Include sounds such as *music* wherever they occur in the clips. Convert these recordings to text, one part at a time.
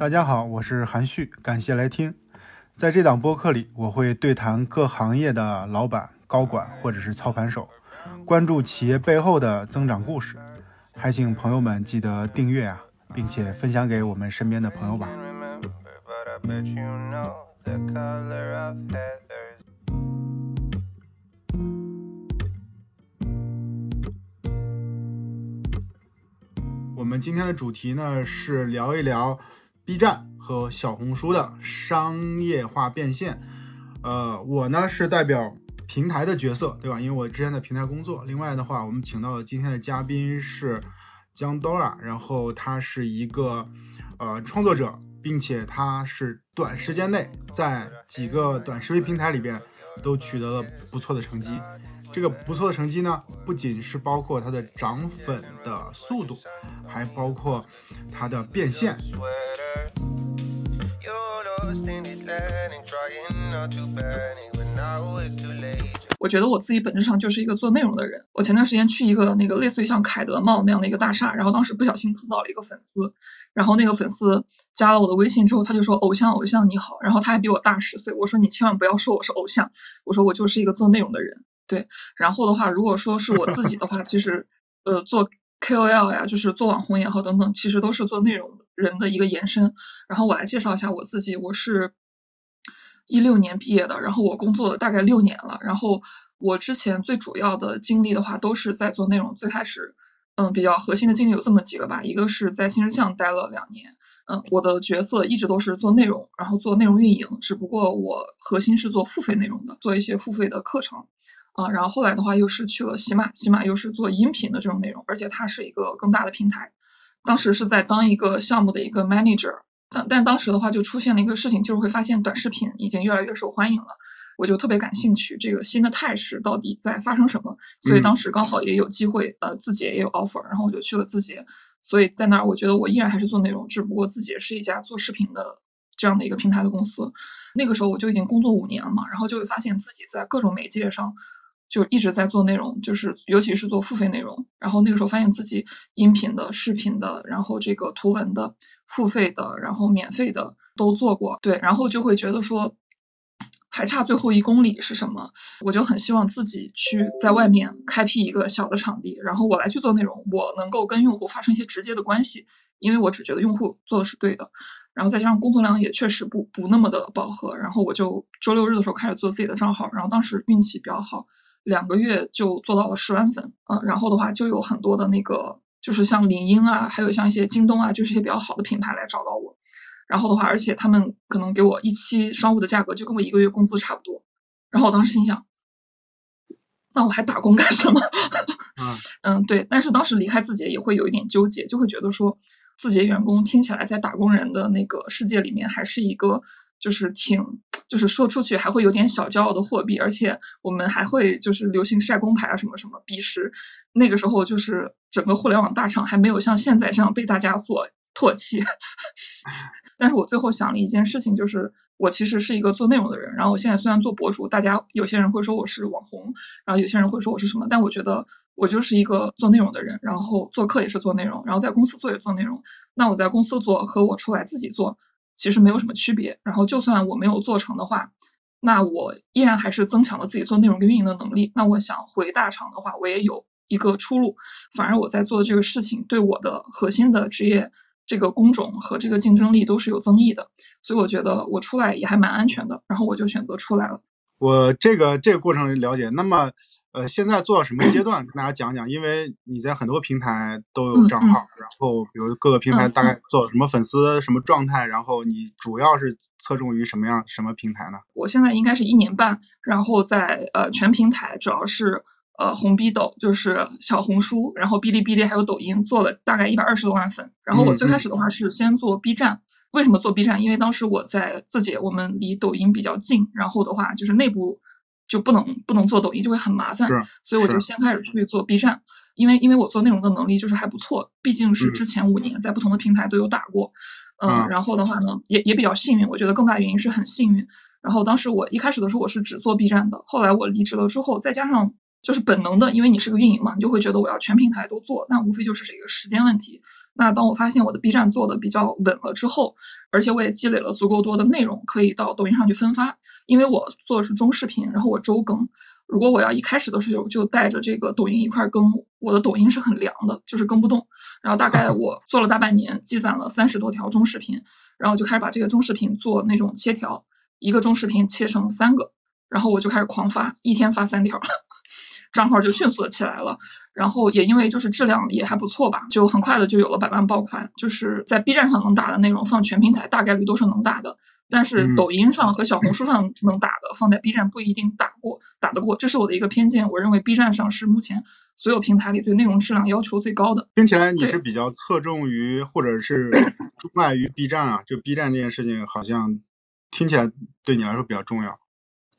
大家好，我是韩旭，感谢来听。在这档播客里，我会对谈各行业的老板、高管或者是操盘手，关注企业背后的增长故事。还请朋友们记得订阅啊，并且分享给我们身边的朋友吧。我们今天的主题呢是聊一聊 B 站和小红书的商业化变现。呃，我呢是代表平台的角色，对吧？因为我之前在平台工作。另外的话，我们请到的今天的嘉宾是江 Dora，然后他是一个呃创作者，并且他是短时间内在几个短视频平台里边都取得了不错的成绩。这个不错的成绩呢，不仅是包括他的涨粉的速度，还包括他的变现。我觉得我自己本质上就是一个做内容的人。我前段时间去一个那个类似于像凯德茂那样的一个大厦，然后当时不小心碰到了一个粉丝，然后那个粉丝加了我的微信之后，他就说：“偶像，偶像你好。”然后他还比我大十岁。我说：“你千万不要说我是偶像，我说我就是一个做内容的人。”对，然后的话，如果说是我自己的话，其实，呃，做 KOL 呀，就是做网红也好等等，其实都是做内容人的一个延伸。然后我来介绍一下我自己，我是一六年毕业的，然后我工作了大概六年了。然后我之前最主要的经历的话，都是在做内容。最开始，嗯，比较核心的经历有这么几个吧，一个是在新日向待了两年，嗯，我的角色一直都是做内容，然后做内容运营，只不过我核心是做付费内容的，做一些付费的课程。啊，然后后来的话又是去了喜马，喜马又是做音频的这种内容，而且它是一个更大的平台。当时是在当一个项目的一个 manager，但但当时的话就出现了一个事情，就是会发现短视频已经越来越受欢迎了，我就特别感兴趣这个新的态势到底在发生什么，所以当时刚好也有机会，呃，字节也有 offer，然后我就去了字节，所以在那儿我觉得我依然还是做内容，只不过字节是一家做视频的这样的一个平台的公司。那个时候我就已经工作五年了嘛，然后就会发现自己在各种媒介上。就一直在做内容，就是尤其是做付费内容。然后那个时候发现自己音频的、视频的，然后这个图文的、付费的，然后免费的都做过。对，然后就会觉得说还差最后一公里是什么？我就很希望自己去在外面开辟一个小的场地，然后我来去做内容，我能够跟用户发生一些直接的关系，因为我只觉得用户做的是对的。然后再加上工作量也确实不不那么的饱和，然后我就周六日的时候开始做自己的账号，然后当时运气比较好。两个月就做到了十万粉，嗯，然后的话就有很多的那个，就是像领英啊，还有像一些京东啊，就是一些比较好的品牌来找到我，然后的话，而且他们可能给我一期商务的价格就跟我一个月工资差不多，然后我当时心想，那我还打工干什么？*laughs* 嗯，对，但是当时离开字节也会有一点纠结，就会觉得说字节员工听起来在打工人的那个世界里面还是一个。就是挺，就是说出去还会有点小骄傲的货币，而且我们还会就是流行晒工牌啊什么什么。彼时那个时候就是整个互联网大厂还没有像现在这样被大家所唾弃。*laughs* 但是我最后想了一件事情，就是我其实是一个做内容的人。然后我现在虽然做博主，大家有些人会说我是网红，然后有些人会说我是什么，但我觉得我就是一个做内容的人。然后做客也是做内容，然后在公司做也做内容。那我在公司做和我出来自己做。其实没有什么区别，然后就算我没有做成的话，那我依然还是增强了自己做内容跟运营的能力。那我想回大厂的话，我也有一个出路。反而我在做的这个事情，对我的核心的职业这个工种和这个竞争力都是有增益的。所以我觉得我出来也还蛮安全的，然后我就选择出来了。我这个这个过程了解，那么呃现在做到什么阶段？跟大家讲讲，因为你在很多平台都有账号，然后比如各个平台大概做什么粉丝什么状态，然后你主要是侧重于什么样什么平台呢？我现在应该是一年半，然后在呃全平台主要是呃红逼斗，就是小红书，然后哔哩哔哩还有抖音做了大概一百二十多万粉，然后我最开始的话是先做 B 站。为什么做 B 站？因为当时我在字节，我们离抖音比较近，然后的话就是内部就不能不能做抖音，就会很麻烦，所以我就先开始去做 B 站。因为因为我做内容的能力就是还不错，毕竟是之前五年在不同的平台都有打过，嗯，然后的话呢也也比较幸运，我觉得更大原因是很幸运。然后当时我一开始的时候我是只做 B 站的，后来我离职了之后，再加上就是本能的，因为你是个运营嘛，你就会觉得我要全平台都做，那无非就是这个时间问题。那当我发现我的 B 站做的比较稳了之后，而且我也积累了足够多的内容，可以到抖音上去分发。因为我做的是中视频，然后我周更。如果我要一开始的时候就带着这个抖音一块更，我的抖音是很凉的，就是更不动。然后大概 *laughs* 我做了大半年，积攒了三十多条中视频，然后就开始把这个中视频做那种切条，一个中视频切成三个，然后我就开始狂发，一天发三条，*laughs* 账号就迅速的起来了。然后也因为就是质量也还不错吧，就很快的就有了百万爆款。就是在 B 站上能打的内容，放全平台大概率都是能打的。但是抖音上和小红书上能打的，放在 B 站不一定打过打得过，这是我的一个偏见。我认为 B 站上是目前所有平台里对内容质量要求最高的。听起来你是比较侧重于或者是 *laughs* 钟爱于 B 站啊？就 B 站这件事情，好像听起来对你来说比较重要。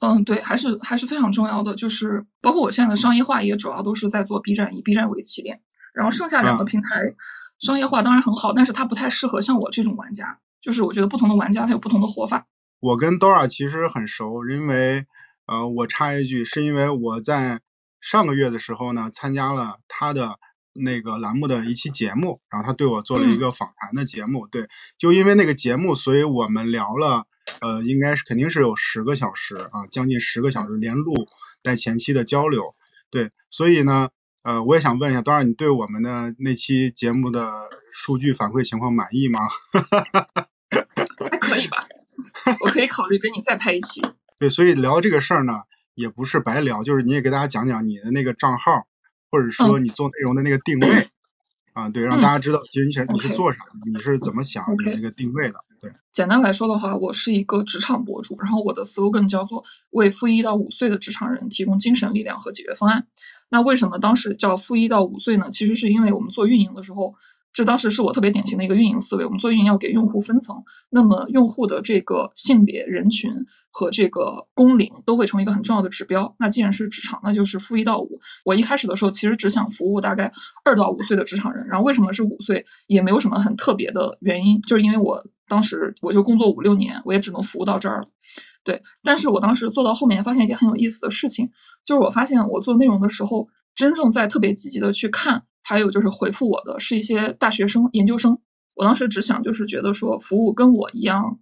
嗯，对，还是还是非常重要的。就是包括我现在的商业化也主要都是在做 B 站，以 B 站为起点，然后剩下两个平台商业化当然很好，但是它不太适合像我这种玩家。就是我觉得不同的玩家他有不同的活法。我跟 Dora 其实很熟，因为呃，我插一句，是因为我在上个月的时候呢，参加了他的那个栏目的一期节目，然后他对我做了一个访谈的节目。对，就因为那个节目，所以我们聊了，呃，应该是肯定是有十个小时啊，将近十个小时连录带前期的交流。对，所以呢，呃，我也想问一下，Dora，你对我们的那期节目的数据反馈情况满意吗？*laughs* 还可以吧，我可以考虑跟你再拍一期。*laughs* 对，所以聊这个事儿呢，也不是白聊，就是你也给大家讲讲你的那个账号，或者说你做内容的那个定位啊，对，让大家知道其实你是你是做啥，你是怎么想你那个定位的。简单来说的话，我是一个职场博主，然后我的 slogan 叫做为负一到五岁的职场人提供精神力量和解决方案。那为什么当时叫负一到五岁呢？其实是因为我们做运营的时候。这当时是我特别典型的一个运营思维。我们做运营要给用户分层，那么用户的这个性别人群和这个工龄都会成为一个很重要的指标。那既然是职场，那就是负一到五。我一开始的时候其实只想服务大概二到五岁的职场人。然后为什么是五岁？也没有什么很特别的原因，就是因为我当时我就工作五六年，我也只能服务到这儿了。对，但是我当时做到后面发现一件很有意思的事情，就是我发现我做内容的时候，真正在特别积极的去看。还有就是回复我的是一些大学生、研究生。我当时只想就是觉得说服务跟我一样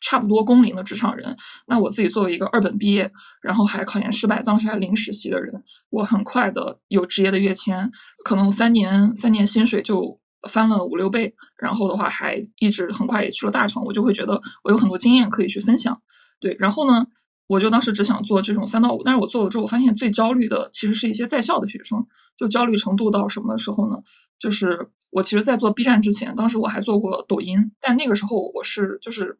差不多工龄的职场人。那我自己作为一个二本毕业，然后还考研失败，当时还零实习的人，我很快的有职业的跃迁，可能三年三年薪水就翻了五六倍。然后的话还一直很快也去了大厂，我就会觉得我有很多经验可以去分享。对，然后呢？我就当时只想做这种三到五，但是我做了之后，我发现最焦虑的其实是一些在校的学生，就焦虑程度到什么时候呢？就是我其实，在做 B 站之前，当时我还做过抖音，但那个时候我是就是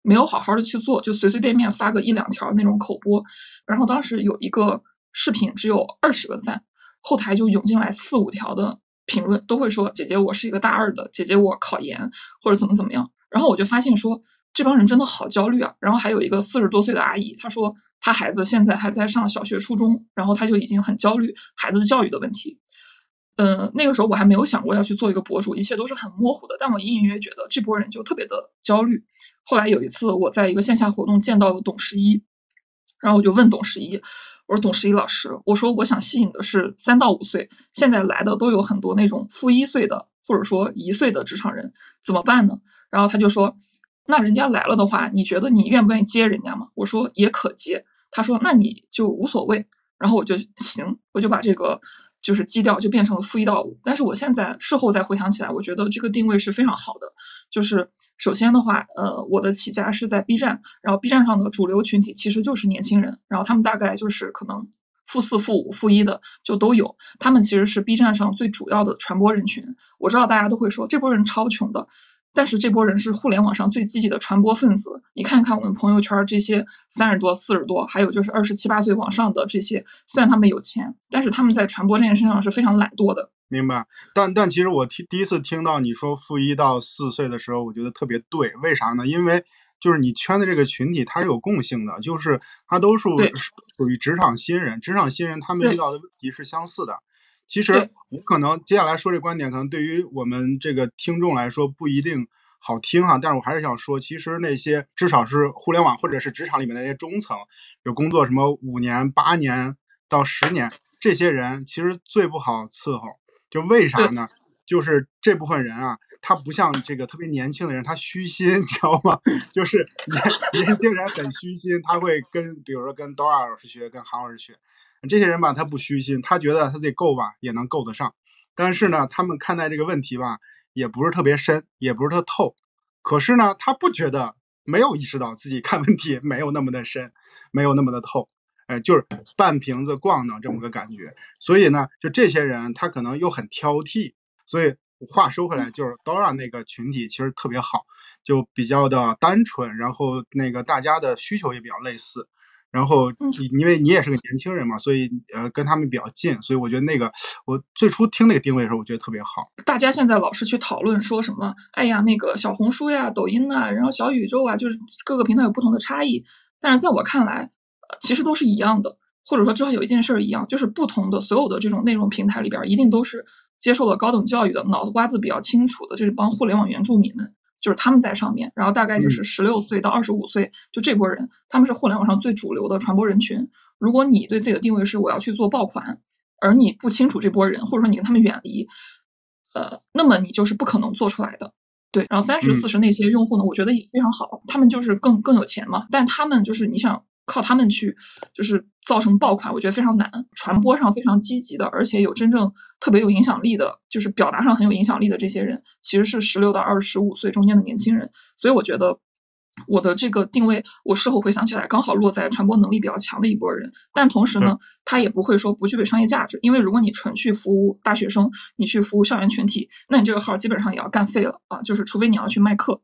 没有好好的去做，就随随便便发个一两条那种口播，然后当时有一个视频只有二十个赞，后台就涌进来四五条的评论，都会说姐姐我是一个大二的，姐姐我考研或者怎么怎么样，然后我就发现说。这帮人真的好焦虑啊！然后还有一个四十多岁的阿姨，她说她孩子现在还在上小学、初中，然后她就已经很焦虑孩子的教育的问题。嗯，那个时候我还没有想过要去做一个博主，一切都是很模糊的。但我隐隐约约觉得这波人就特别的焦虑。后来有一次我在一个线下活动见到了董十一，然后我就问董十一，我说董十一老师，我说我想吸引的是三到五岁，现在来的都有很多那种负一岁的或者说一岁的职场人，怎么办呢？然后他就说。那人家来了的话，你觉得你愿不愿意接人家吗？我说也可接。他说那你就无所谓。然后我就行，我就把这个就是基调就变成了负一到五。但是我现在事后再回想起来，我觉得这个定位是非常好的。就是首先的话，呃，我的起家是在 B 站，然后 B 站上的主流群体其实就是年轻人，然后他们大概就是可能负四、负五、负一的就都有。他们其实是 B 站上最主要的传播人群。我知道大家都会说这波人超穷的。但是这波人是互联网上最积极的传播分子，你看看我们朋友圈这些三十多、四十多，还有就是二十七八岁往上的这些，虽然他们有钱，但是他们在传播这件事上是非常懒惰的。明白。但但其实我听第一次听到你说负一到四岁的时候，我觉得特别对。为啥呢？因为就是你圈的这个群体它是有共性的，就是它都是属于职场新人，职场新人他们遇到的问题是相似的。其实我可能接下来说这观点，可能对于我们这个听众来说不一定好听哈，但是我还是想说，其实那些至少是互联网或者是职场里面的那些中层，有工作什么五年、八年到十年，这些人其实最不好伺候。就为啥呢？就是这部分人啊，他不像这个特别年轻的人，他虚心，你知道吗？*laughs* 就是年年轻人很虚心，他会跟比如说跟 Dora 老师学，跟韩老师学。这些人吧，他不虚心，他觉得他自己够吧，也能够得上。但是呢，他们看待这个问题吧，也不是特别深，也不是特透。可是呢，他不觉得，没有意识到自己看问题没有那么的深，没有那么的透。哎，就是半瓶子咣当这么个感觉，所以呢，就这些人他可能又很挑剔，所以话说回来，就是 Dora 那个群体其实特别好，就比较的单纯，然后那个大家的需求也比较类似，然后因为你也是个年轻人嘛，所以呃跟他们比较近，所以我觉得那个我最初听那个定位的时候，我觉得特别好。大家现在老是去讨论说什么，哎呀，那个小红书呀、抖音啊，然后小宇宙啊，就是各个平台有不同的差异，但是在我看来。其实都是一样的，或者说至少有一件事一样，就是不同的所有的这种内容平台里边，一定都是接受了高等教育的、脑子瓜子比较清楚的就是帮互联网原住民们，就是他们在上面，然后大概就是十六岁到二十五岁，就这波人，他们是互联网上最主流的传播人群。如果你对自己的定位是我要去做爆款，而你不清楚这波人，或者说你跟他们远离，呃，那么你就是不可能做出来的。对，然后三十四十那些用户呢，我觉得也非常好，他们就是更更有钱嘛，但他们就是你想。靠他们去就是造成爆款，我觉得非常难。传播上非常积极的，而且有真正特别有影响力的，就是表达上很有影响力的这些人，其实是十六到二十五岁中间的年轻人。所以我觉得我的这个定位，我事后回想起来，刚好落在传播能力比较强的一波人。但同时呢，他也不会说不具备商业价值，因为如果你纯去服务大学生，你去服务校园群体，那你这个号基本上也要干废了啊。就是除非你要去卖课。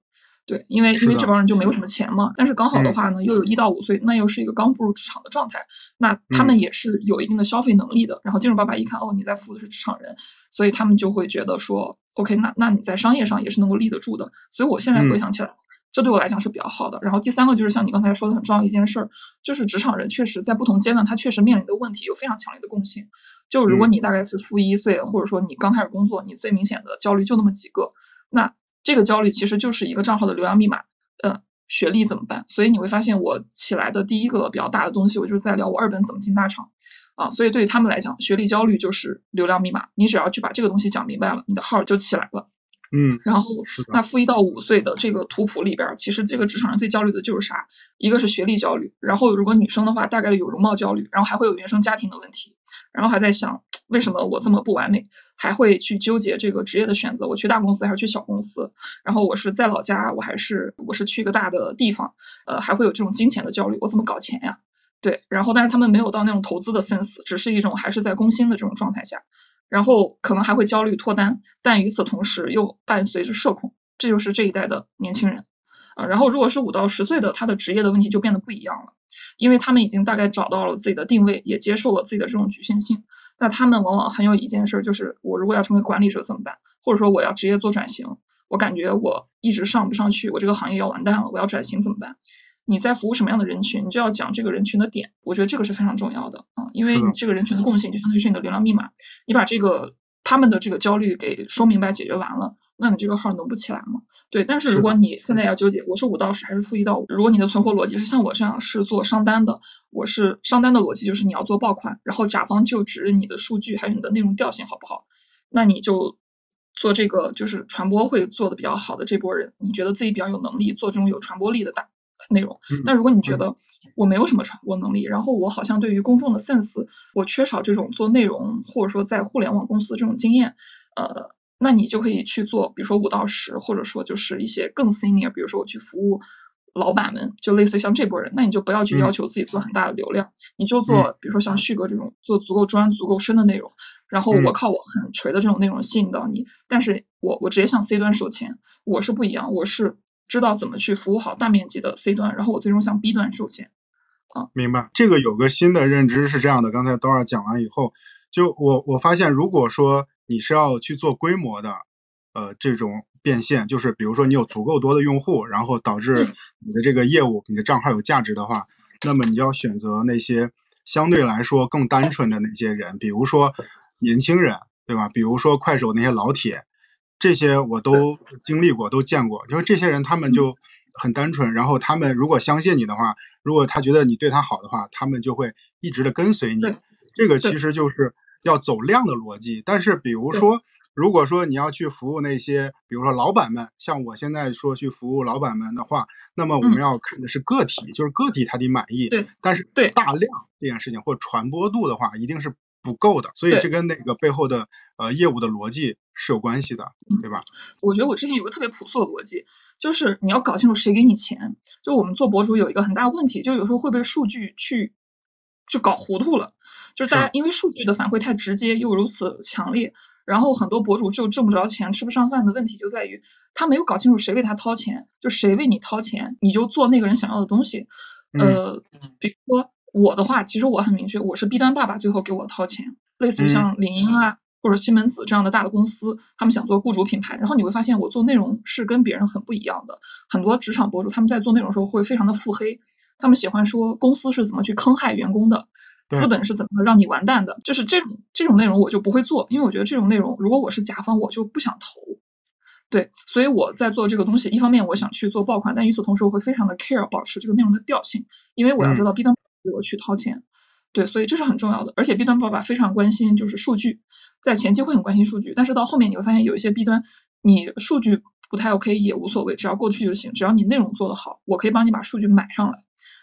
对，因为因为这帮人就没有什么钱嘛，但是刚好的话呢，又有一到五岁，那又是一个刚步入职场的状态，那他们也是有一定的消费能力的。然后金主爸爸一看，哦，你在服务的是职场人，所以他们就会觉得说，OK，那那你在商业上也是能够立得住的。所以我现在回想起来，这对我来讲是比较好的。然后第三个就是像你刚才说的很重要一件事儿，就是职场人确实在不同阶段，他确实面临的问题有非常强烈的共性。就如果你大概是负一岁，或者说你刚开始工作，你最明显的焦虑就那么几个，那。这个焦虑其实就是一个账号的流量密码，嗯，学历怎么办？所以你会发现我起来的第一个比较大的东西，我就是在聊我二本怎么进大厂啊。所以对于他们来讲，学历焦虑就是流量密码。你只要去把这个东西讲明白了，你的号就起来了。嗯，然后那负一到五岁的这个图谱里边，其实这个职场人最焦虑的就是啥？一个是学历焦虑，然后如果女生的话，大概率有容貌焦虑，然后还会有原生家庭的问题，然后还在想。为什么我这么不完美，还会去纠结这个职业的选择？我去大公司还是去小公司？然后我是在老家，我还是我是去一个大的地方？呃，还会有这种金钱的焦虑，我怎么搞钱呀？对，然后但是他们没有到那种投资的 sense，只是一种还是在工薪的这种状态下，然后可能还会焦虑脱单，但与此同时又伴随着社恐，这就是这一代的年轻人啊。然后如果是五到十岁的，他的职业的问题就变得不一样了，因为他们已经大概找到了自己的定位，也接受了自己的这种局限性。那他们往往很有一件事，就是我如果要成为管理者怎么办？或者说我要职业做转型，我感觉我一直上不上去，我这个行业要完蛋了，我要转型怎么办？你在服务什么样的人群，你就要讲这个人群的点，我觉得这个是非常重要的啊，因为你这个人群的共性就相当于是你的流量密码，你把这个他们的这个焦虑给说明白解决完了，那你这个号能不起来吗？对，但是如果你现在要纠结，我是五到十还是负一到五？如果你的存活逻辑是像我这样是做商单的，我是商单的逻辑就是你要做爆款，然后甲方就指你的数据还有你的内容调性好不好？那你就做这个就是传播会做的比较好的这波人，你觉得自己比较有能力做这种有传播力的大内容。但如果你觉得我没有什么传播能力，然后我好像对于公众的 sense 我缺少这种做内容或者说在互联网公司这种经验，呃。那你就可以去做，比如说五到十，或者说就是一些更 senior，比如说我去服务老板们，就类似于像这波人，那你就不要去要求自己做很大的流量，你就做，比如说像旭哥这种做足够专、足够深的内容，然后我靠我很锤的这种内容吸引到你，但是我我直接向 C 端收钱，我是不一样，我是知道怎么去服务好大面积的 C 端，然后我最终向 B 端收钱。啊，明白。这个有个新的认知是这样的，刚才 Dora 讲完以后，就我我发现如果说。你是要去做规模的，呃，这种变现，就是比如说你有足够多的用户，然后导致你的这个业务、你的账号有价值的话，那么你要选择那些相对来说更单纯的那些人，比如说年轻人，对吧？比如说快手那些老铁，这些我都经历过，都见过。因为这些人他们就很单纯，然后他们如果相信你的话，如果他觉得你对他好的话，他们就会一直的跟随你。这个其实就是。要走量的逻辑，但是比如说如果说你要去服务那些，比如说老板们，像我现在说去服务老板们的话，那么我们要看的是个体，就是个体他得满意。对。但是对大量这件事情或传播度的话，一定是不够的。所以这跟那个背后的呃业务的逻辑是有关系的，对吧？我觉得我之前有个特别朴素的逻辑，就是你要搞清楚谁给你钱。就我们做博主有一个很大问题，就有时候会被数据去就搞糊涂了。就是大家因为数据的反馈太直接又如此强烈，然后很多博主就挣不着钱、吃不上饭的问题就在于他没有搞清楚谁为他掏钱，就谁为你掏钱，你就做那个人想要的东西。呃，比如说我的话，其实我很明确，我是 B 端爸爸最后给我掏钱，类似于像领英啊或者西门子这样的大的公司，他们想做雇主品牌，然后你会发现我做内容是跟别人很不一样的。很多职场博主他们在做内容的时候会非常的腹黑，他们喜欢说公司是怎么去坑害员工的。资本是怎么让你完蛋的？就是这种这种内容我就不会做，因为我觉得这种内容如果我是甲方，我就不想投。对，所以我在做这个东西，一方面我想去做爆款，但与此同时我会非常的 care 保持这个内容的调性，因为我要知道 B 端给我去掏钱。对，所以这是很重要的。而且 B 端爸爸非常关心就是数据，在前期会很关心数据，但是到后面你会发现有一些 B 端你数据不太 OK 也无所谓，只要过得去就行，只要你内容做得好，我可以帮你把数据买上来。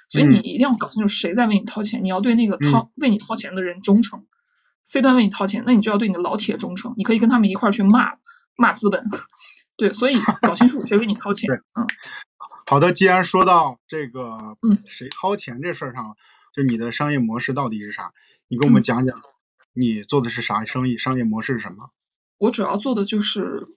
所以你一定要搞清楚谁在为你掏钱，你要对那个掏为你掏钱的人忠诚。C 端为你掏钱，那你就要对你的老铁忠诚，你可以跟他们一块儿去骂骂资本。*laughs* 对，所以搞清楚谁为你掏钱。*laughs* 嗯，好的，既然说到这个，嗯，谁掏钱这事儿上，就你的商业模式到底是啥？你给我们讲讲，你做的是啥生意？商业模式是什么？我主要做的就是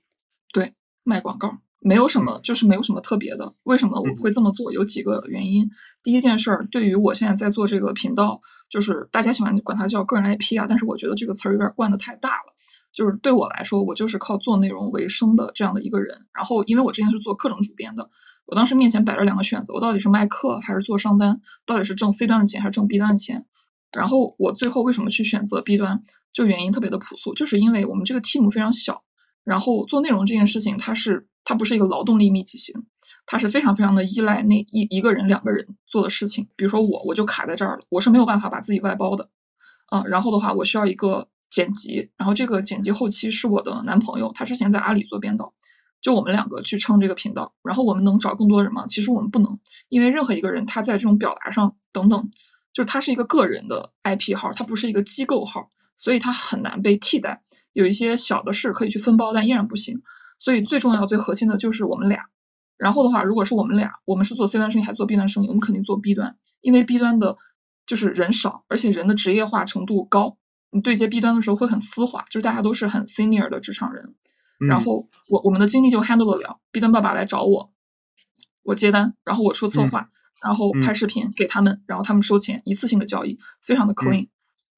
对卖广告。没有什么，就是没有什么特别的。为什么我会这么做？有几个原因。第一件事儿，对于我现在在做这个频道，就是大家喜欢管它叫个人 IP 啊，但是我觉得这个词儿有点惯的太大了。就是对我来说，我就是靠做内容为生的这样的一个人。然后，因为我之前是做课程主编的，我当时面前摆着两个选择，我到底是卖课还是做商单？到底是挣 C 端的钱还是挣 B 端的钱？然后我最后为什么去选择 B 端？就原因特别的朴素，就是因为我们这个 team 非常小。然后做内容这件事情，它是它不是一个劳动力密集型，它是非常非常的依赖那一一个人两个人做的事情。比如说我我就卡在这儿了，我是没有办法把自己外包的，嗯，然后的话我需要一个剪辑，然后这个剪辑后期是我的男朋友，他之前在阿里做编导，就我们两个去撑这个频道。然后我们能找更多人吗？其实我们不能，因为任何一个人他在这种表达上等等，就是他是一个个人的 IP 号，他不是一个机构号。所以他很难被替代，有一些小的事可以去分包，但依然不行。所以最重要、最核心的就是我们俩。然后的话，如果是我们俩，我们是做 C 端生意还是做 B 端生意，我们肯定做 B 端，因为 B 端的就是人少，而且人的职业化程度高。你对接 B 端的时候会很丝滑，就是大家都是很 senior 的职场人。然后我我们的精力就 handle 得了。B 端爸爸来找我，我接单，然后我出策划，然后拍视频给他们，然后他们收钱，一次性的交易，非常的 clean。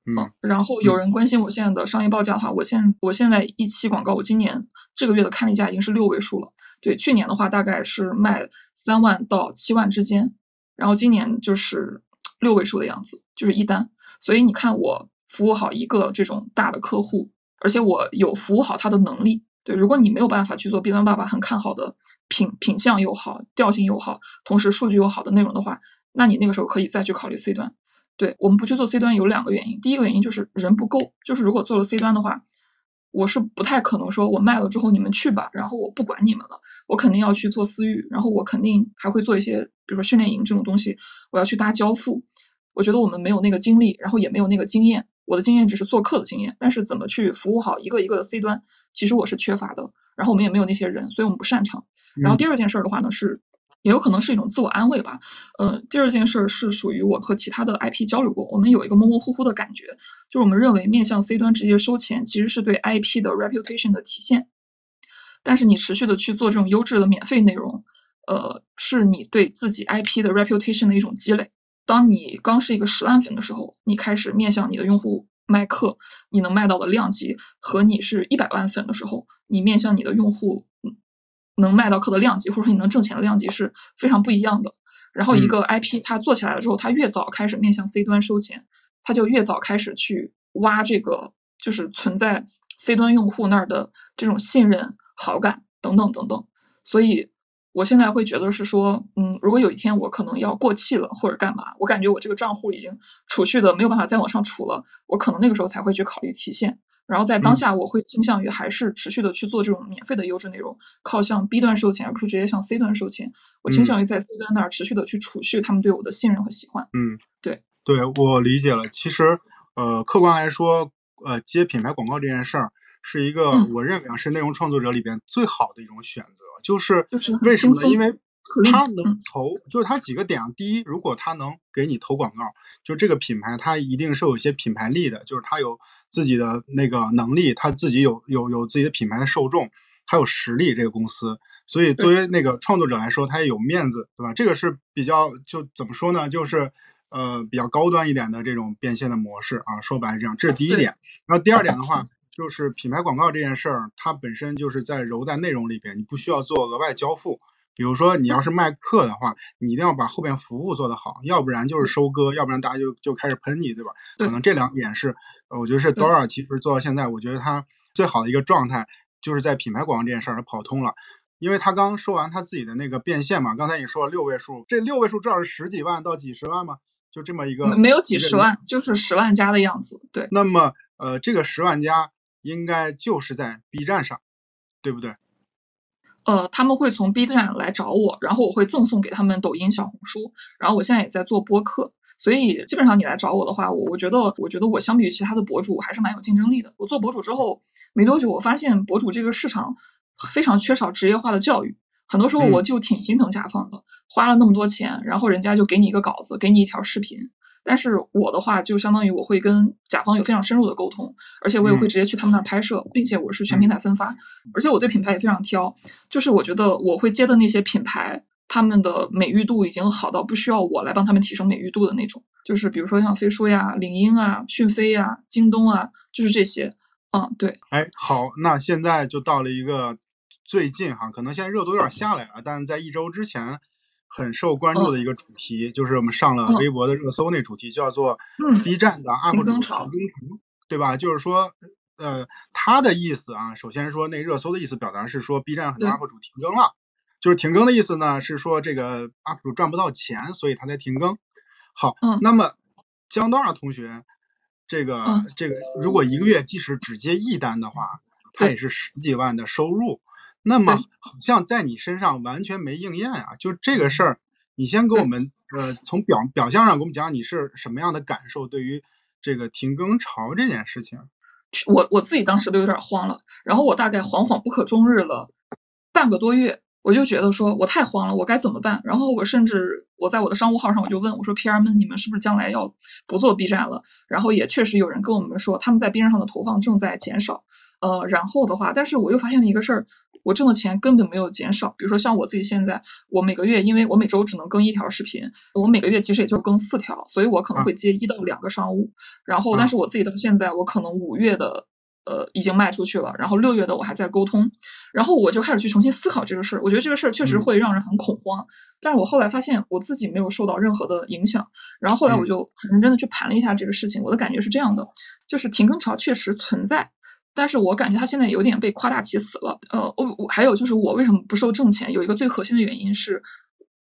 嗯，然后有人关心我现在的商业报价的话，我现我现在一期广告，我今年这个月的看例价已经是六位数了。对，去年的话大概是卖三万到七万之间，然后今年就是六位数的样子，就是一单。所以你看我服务好一个这种大的客户，而且我有服务好他的能力。对，如果你没有办法去做 B 端爸爸很看好的品品相又好，调性又好，同时数据又好的内容的话，那你那个时候可以再去考虑 C 端。对我们不去做 C 端有两个原因，第一个原因就是人不够，就是如果做了 C 端的话，我是不太可能说我卖了之后你们去吧，然后我不管你们了，我肯定要去做私域，然后我肯定还会做一些，比如说训练营这种东西，我要去搭交付，我觉得我们没有那个精力，然后也没有那个经验，我的经验只是做客的经验，但是怎么去服务好一个一个的 C 端，其实我是缺乏的，然后我们也没有那些人，所以我们不擅长。然后第二件事的话呢是。也有可能是一种自我安慰吧。呃，第二件事是属于我和其他的 IP 交流过，我们有一个模模糊糊的感觉，就是我们认为面向 C 端直接收钱其实是对 IP 的 reputation 的体现。但是你持续的去做这种优质的免费内容，呃，是你对自己 IP 的 reputation 的一种积累。当你刚是一个十万粉的时候，你开始面向你的用户卖课，你能卖到的量级和你是一百万粉的时候，你面向你的用户。能卖到课的量级，或者说你能挣钱的量级是非常不一样的。然后一个 IP 它做起来了之后，它越早开始面向 C 端收钱，它就越早开始去挖这个就是存在 C 端用户那儿的这种信任、好感等等等等。所以我现在会觉得是说，嗯，如果有一天我可能要过气了或者干嘛，我感觉我这个账户已经储蓄的没有办法再往上储了，我可能那个时候才会去考虑提现。然后在当下，我会倾向于还是持续的去做这种免费的优质内容，靠向 B 端收钱，而不是直接向 C 端收钱。我倾向于在 C 端那儿持续的去储蓄他们对我的信任和喜欢。嗯，对，对我理解了。其实，呃，客观来说，呃，接品牌广告这件事儿，是一个我认为啊是内容创作者里边最好的一种选择。就是为什么呢？因为他能投，就是他几个点啊。第一，如果他能给你投广告，就这个品牌他一定是有一些品牌力的，就是他有自己的那个能力，他自己有有有自己的品牌的受众，他有实力。这个公司，所以作为那个创作者来说，他也有面子，对吧？这个是比较就怎么说呢？就是呃比较高端一点的这种变现的模式啊。说白了这样，这是第一点。然后第二点的话，就是品牌广告这件事儿，它本身就是在揉在内容里边，你不需要做额外交付。比如说你要是卖课的话，你一定要把后边服务做得好，要不然就是收割，要不然大家就就开始喷你，对吧？可能这两点是，我觉得是 Dora 其实做到现在，我觉得他最好的一个状态，就是在品牌广告这件事儿他跑通了，因为他刚说完他自己的那个变现嘛，刚才你说了六位数，这六位数至少是十几万到几十万嘛？就这么一个？没有几十万，就是十万加的样子，对。那么呃，这个十万加应该就是在 B 站上，对不对？呃，他们会从 B 站来找我，然后我会赠送给他们抖音、小红书，然后我现在也在做播客，所以基本上你来找我的话，我我觉得，我觉得我相比于其他的博主还是蛮有竞争力的。我做博主之后没多久，我发现博主这个市场非常缺少职业化的教育，很多时候我就挺心疼甲方的，花了那么多钱，然后人家就给你一个稿子，给你一条视频。但是我的话就相当于我会跟甲方有非常深入的沟通，而且我也会直接去他们那儿拍摄，并且我是全平台分发，而且我对品牌也非常挑，就是我觉得我会接的那些品牌，他们的美誉度已经好到不需要我来帮他们提升美誉度的那种，就是比如说像飞书呀、领英啊、讯飞呀、京东啊，就是这些，嗯，对。哎，好，那现在就到了一个最近哈，可能现在热度有点下来了，但是在一周之前。很受关注的一个主题，就是我们上了微博的热搜那主题，叫做 B 站的 UP 主停更潮，对吧？就是说，呃，他的意思啊，首先说那热搜的意思表达是说 B 站很多 UP 主停更了，就是停更的意思呢，是说这个 UP 主赚不到钱，所以他才停更。好，那么江多少同学，这个这个如果一个月即使只接一单的话，他也是十几万的收入。那么好像在你身上完全没应验啊！就这个事儿，你先给我们呃从表表象上给我们讲你是什么样的感受？对于这个停更潮这件事情，我我自己当时都有点慌了。然后我大概惶惶不可终日了半个多月，我就觉得说我太慌了，我该怎么办？然后我甚至我在我的商务号上我就问我说：“PR 们，你们是不是将来要不做 B 站了？”然后也确实有人跟我们说，他们在 B 站上的投放正在减少。呃，然后的话，但是我又发现了一个事儿，我挣的钱根本没有减少。比如说像我自己现在，我每个月，因为我每周只能更一条视频，我每个月其实也就更四条，所以我可能会接一到两个商务。然后，但是我自己到现在，我可能五月的呃已经卖出去了，然后六月的我还在沟通。然后我就开始去重新思考这个事儿，我觉得这个事儿确实会让人很恐慌。但是我后来发现我自己没有受到任何的影响。然后后来我就很认真的去盘了一下这个事情，我的感觉是这样的，就是停更潮确实存在。但是我感觉他现在有点被夸大其词了，呃，我我还有就是我为什么不受挣钱？有一个最核心的原因是，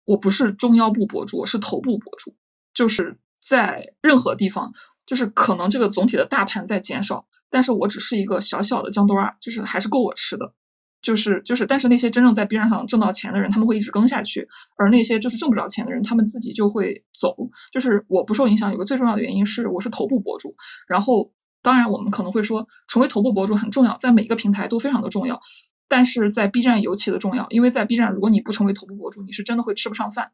我不是中腰部博主，我是头部博主，就是在任何地方，就是可能这个总体的大盘在减少，但是我只是一个小小的江多啊，就是还是够我吃的，就是就是，但是那些真正在 B 站上挣到钱的人，他们会一直更下去，而那些就是挣不着钱的人，他们自己就会走，就是我不受影响，有个最重要的原因是我是头部博主，然后。当然，我们可能会说，成为头部博主很重要，在每个平台都非常的重要，但是在 B 站尤其的重要，因为在 B 站，如果你不成为头部博主，你是真的会吃不上饭。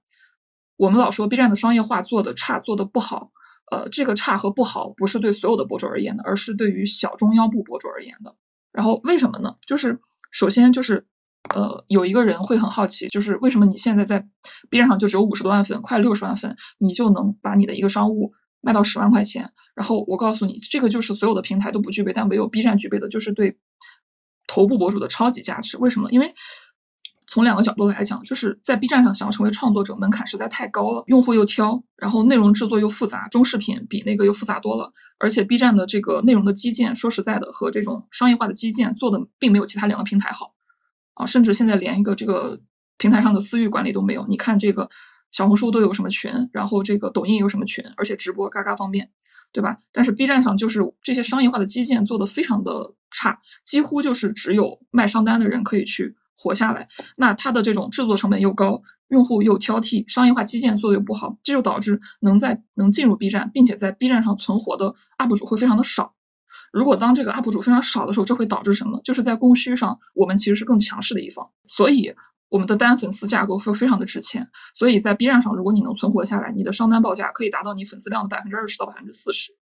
我们老说 B 站的商业化做的差，做的不好，呃，这个差和不好不是对所有的博主而言的，而是对于小中腰部博主而言的。然后为什么呢？就是首先就是，呃，有一个人会很好奇，就是为什么你现在在 B 站上就只有五十多万粉，快六十万粉，你就能把你的一个商务。卖到十万块钱，然后我告诉你，这个就是所有的平台都不具备，但唯有 B 站具备的，就是对头部博主的超级价值。为什么？因为从两个角度来讲，就是在 B 站上想要成为创作者，门槛实在太高了，用户又挑，然后内容制作又复杂，中视频比那个又复杂多了。而且 B 站的这个内容的基建，说实在的，和这种商业化的基建做的并没有其他两个平台好啊，甚至现在连一个这个平台上的私域管理都没有。你看这个。小红书都有什么群，然后这个抖音有什么群，而且直播嘎嘎方便，对吧？但是 B 站上就是这些商业化的基建做的非常的差，几乎就是只有卖商单的人可以去活下来。那它的这种制作成本又高，用户又挑剔，商业化基建做的又不好，这就导致能在能进入 B 站，并且在 B 站上存活的 UP 主会非常的少。如果当这个 UP 主非常少的时候，这会导致什么？就是在供需上，我们其实是更强势的一方，所以我们的单粉丝价格会非常的值钱。所以在 B 站上，如果你能存活下来，你的商单报价可以达到你粉丝量的百分之二十到百分之四十。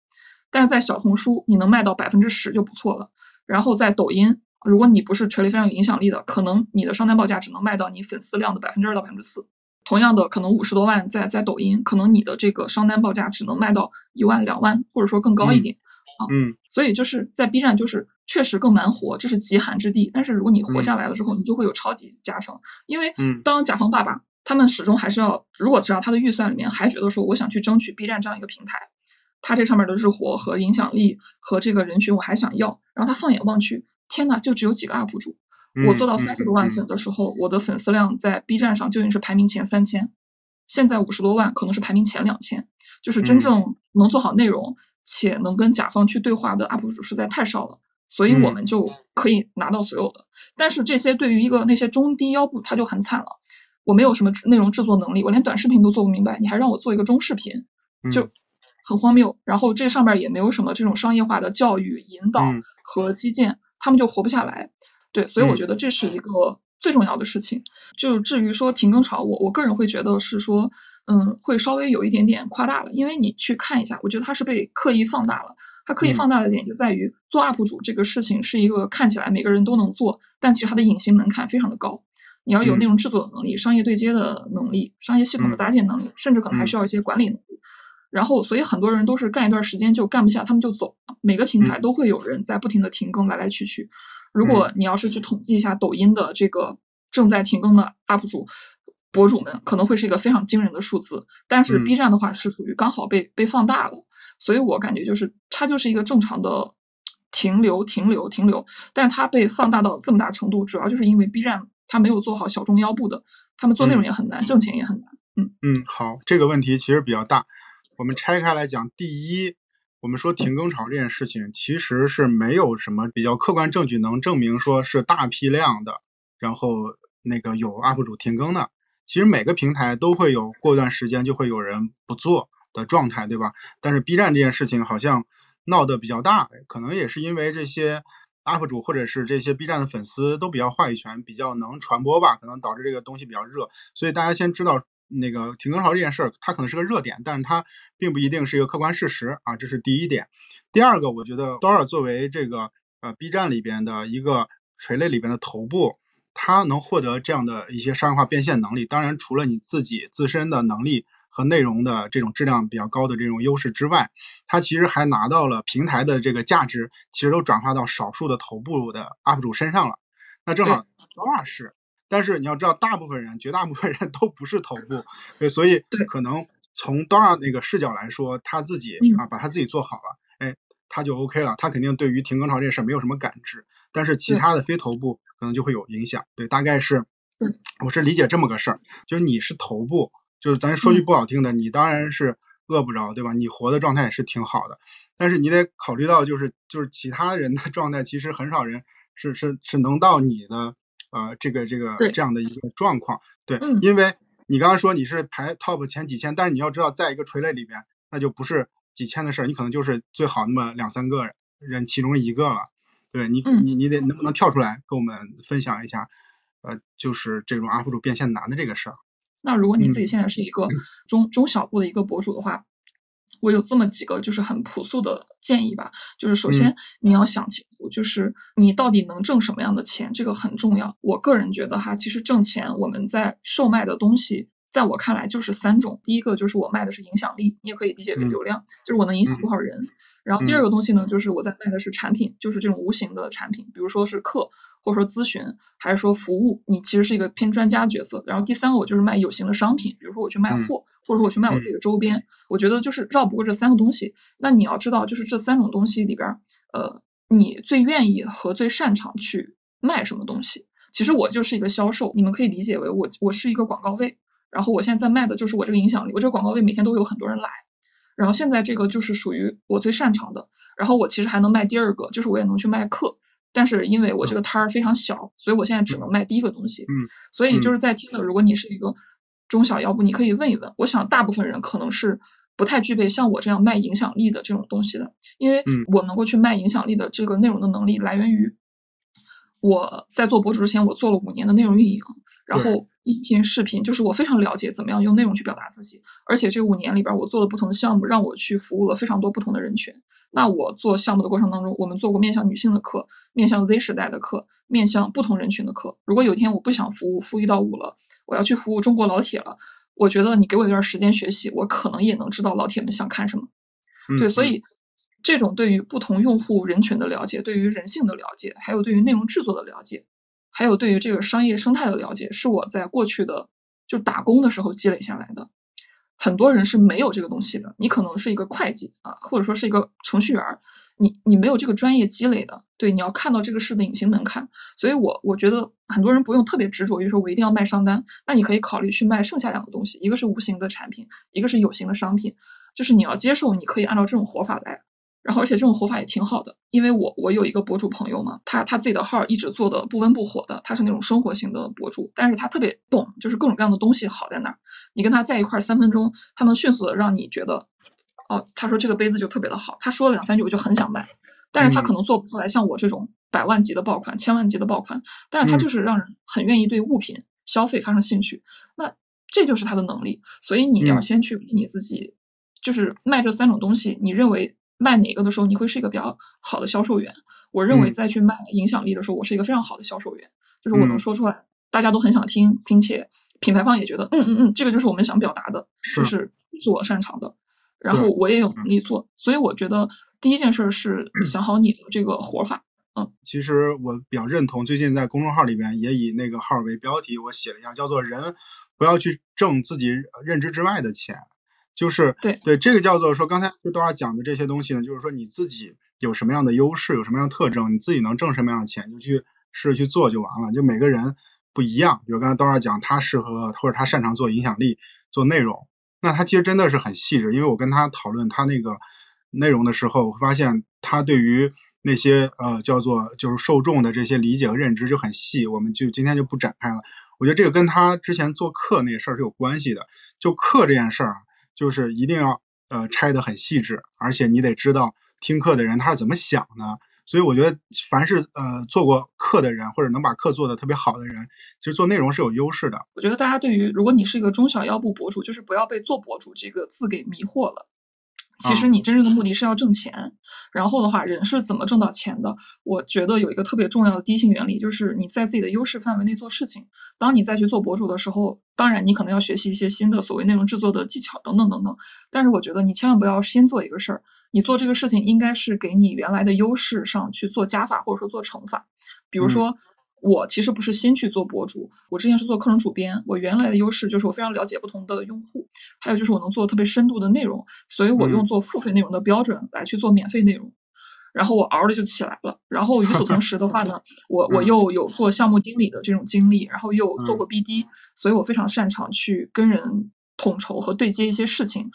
但是在小红书，你能卖到百分之十就不错了。然后在抖音，如果你不是锤类非常有影响力的，可能你的商单报价只能卖到你粉丝量的百分之二到百分之四。同样的，可能五十多万在在抖音，可能你的这个商单报价只能卖到一万两万，或者说更高一点。嗯，所以就是在 B 站，就是确实更难活，这是极寒之地。但是如果你活下来了之后，你就会有超级加成，因为当甲方爸爸，他们始终还是要，如果只要他的预算里面还觉得说，我想去争取 B 站这样一个平台，他这上面的日活和影响力和这个人群我还想要，然后他放眼望去，天呐，就只有几个 UP 主，我做到三十多万粉的时候，我的粉丝量在 B 站上究竟是排名前三千，现在五十多万可能是排名前两千，就是真正能做好内容。且能跟甲方去对话的 UP 主实在太少了，所以我们就可以拿到所有的。但是这些对于一个那些中低腰部，他就很惨了。我没有什么内容制作能力，我连短视频都做不明白，你还让我做一个中视频，就很荒谬。然后这上面也没有什么这种商业化的教育引导和基建，他们就活不下来。对，所以我觉得这是一个最重要的事情。就至于说停更潮，我我个人会觉得是说。嗯，会稍微有一点点夸大了，因为你去看一下，我觉得它是被刻意放大了。它刻意放大的点就在于做 UP 主这个事情是一个看起来每个人都能做，但其实它的隐形门槛非常的高。你要有内容制作的能力、商业对接的能力、商业系统的搭建能力，甚至可能还需要一些管理能力。然后，所以很多人都是干一段时间就干不下，他们就走。每个平台都会有人在不停的停更，来来去去。如果你要是去统计一下抖音的这个正在停更的 UP 主。博主们可能会是一个非常惊人的数字，但是 B 站的话是属于刚好被被放大了，所以我感觉就是它就是一个正常的停留停留停留，但是它被放大到这么大程度，主要就是因为 B 站它没有做好小众腰部的，他们做内容也很难，挣钱也很难。嗯嗯，好，这个问题其实比较大，我们拆开来讲，第一，我们说停更潮这件事情，其实是没有什么比较客观证据能证明说是大批量的，然后那个有 UP 主停更的。其实每个平台都会有过段时间就会有人不做的状态，对吧？但是 B 站这件事情好像闹得比较大，可能也是因为这些 UP 主或者是这些 B 站的粉丝都比较话语权，比较能传播吧，可能导致这个东西比较热。所以大家先知道那个停更潮这件事儿，它可能是个热点，但是它并不一定是一个客观事实啊，这是第一点。第二个，我觉得 Dora 作为这个呃 B 站里边的一个垂类里边的头部。它能获得这样的一些商业化变现能力，当然除了你自己自身的能力和内容的这种质量比较高的这种优势之外，他其实还拿到了平台的这个价值，其实都转化到少数的头部的 UP 主身上了。那正好。Dora 是，但是你要知道，大部分人，绝大部分人 *laughs* 都不是头部，对，所以可能从 Dora 那个视角来说，他自己啊把他自己做好了，哎，他就 OK 了，他肯定对于停更潮这事没有什么感知。但是其他的非头部可能就会有影响，对，大概是，我是理解这么个事儿，就是你是头部，就是咱说句不好听的，你当然是饿不着，对吧？你活的状态也是挺好的，但是你得考虑到，就是就是其他人的 *laughs* 状态，其实很少人是是是能到你的呃这个这个这样的一个状况，对，因为你刚刚说你是排 top 前几千，但是你要知道，在一个垂类里边，那就不是几千的事儿，你可能就是最好那么两三个人其中一个了。对你，你你得能不能跳出来跟我们分享一下，呃，就是这种 UP 主变现难的这个事儿。那如果你自己现在是一个中中小部的一个博主的话，我有这么几个就是很朴素的建议吧。就是首先你要想清楚，就是你到底能挣什么样的钱，这个很重要。我个人觉得哈，其实挣钱我们在售卖的东西，在我看来就是三种。第一个就是我卖的是影响力，你也可以理解为流量，就是我能影响多少人。然后第二个东西呢，就是我在卖的是产品，就是这种无形的产品，比如说是课，或者说咨询，还是说服务，你其实是一个偏专家角色。然后第三个我就是卖有形的商品，比如说我去卖货，或者说我去卖我自己的周边。我觉得就是绕不过这三个东西。那你要知道，就是这三种东西里边，呃，你最愿意和最擅长去卖什么东西？其实我就是一个销售，你们可以理解为我我是一个广告位，然后我现在在卖的就是我这个影响力，我这个广告位每天都会有很多人来。然后现在这个就是属于我最擅长的。然后我其实还能卖第二个，就是我也能去卖课，但是因为我这个摊儿非常小，所以我现在只能卖第一个东西。嗯，所以就是在听的，如果你是一个中小腰部，你可以问一问。我想大部分人可能是不太具备像我这样卖影响力的这种东西的，因为我能够去卖影响力的这个内容的能力来源于我在做博主之前，我做了五年的内容运营，然后。音频、视频，就是我非常了解怎么样用内容去表达自己，而且这五年里边我做了不同的项目，让我去服务了非常多不同的人群。那我做项目的过程当中，我们做过面向女性的课，面向 Z 时代的课，面向不同人群的课。如果有一天我不想服务负一到五了，我要去服务中国老铁了，我觉得你给我一段时间学习，我可能也能知道老铁们想看什么。对，所以这种对于不同用户人群的了解，对于人性的了解，还有对于内容制作的了解。还有对于这个商业生态的了解，是我在过去的就打工的时候积累下来的。很多人是没有这个东西的，你可能是一个会计啊，或者说是一个程序员，你你没有这个专业积累的，对，你要看到这个事的隐形门槛。所以我我觉得很多人不用特别执着于说我一定要卖商单，那你可以考虑去卖剩下两个东西，一个是无形的产品，一个是有形的商品，就是你要接受，你可以按照这种活法来。然后，而且这种活法也挺好的，因为我我有一个博主朋友嘛，他他自己的号一直做的不温不火的，他是那种生活型的博主，但是他特别懂，就是各种各样的东西好在哪儿。你跟他在一块儿三分钟，他能迅速的让你觉得，哦，他说这个杯子就特别的好，他说了两三句我就很想买，但是他可能做不出来像我这种百万级的爆款、千万级的爆款，但是他就是让人很愿意对物品消费发生兴趣，那这就是他的能力。所以你要先去你自己，就是卖这三种东西，你认为。卖哪个的时候，你会是一个比较好的销售员。我认为再去卖影响力的时候，我是一个非常好的销售员，就是我能说出来，大家都很想听，并且品牌方也觉得，嗯嗯嗯，这个就是我们想表达的，就是是我擅长的，然后我也有能力做。所以我觉得第一件事是想好你的这个活法。嗯，其实我比较认同，最近在公众号里边也以那个号为标题，我写了一下，叫做“人不要去挣自己认知之外的钱”。就是对对，这个叫做说，刚才就多少讲的这些东西呢，就是说你自己有什么样的优势，有什么样的特征，你自己能挣什么样的钱，就去试着去做就完了。就每个人不一样，比如刚才多少讲，他适合或者他擅长做影响力、做内容，那他其实真的是很细致。因为我跟他讨论他那个内容的时候，我会发现他对于那些呃叫做就是受众的这些理解和认知就很细。我们就今天就不展开了。我觉得这个跟他之前做课那个事儿是有关系的。就课这件事儿啊。就是一定要呃拆得很细致，而且你得知道听课的人他是怎么想的。所以我觉得凡是呃做过课的人，或者能把课做的特别好的人，其实做内容是有优势的。我觉得大家对于如果你是一个中小腰部博主，就是不要被做博主这个字给迷惑了。其实你真正的目的是要挣钱，然后的话，人是怎么挣到钱的？我觉得有一个特别重要的第一性原理，就是你在自己的优势范围内做事情。当你再去做博主的时候，当然你可能要学习一些新的所谓内容制作的技巧等等等等。但是我觉得你千万不要先做一个事儿，你做这个事情应该是给你原来的优势上去做加法或者说做乘法，比如说。我其实不是新去做博主，我之前是做课程主编。我原来的优势就是我非常了解不同的用户，还有就是我能做特别深度的内容，所以我用做付费内容的标准来去做免费内容，然后我嗷的就起来了。然后与此同时的话呢，*laughs* 我我又有做项目经理的这种经历，然后又做过 BD，所以我非常擅长去跟人统筹和对接一些事情。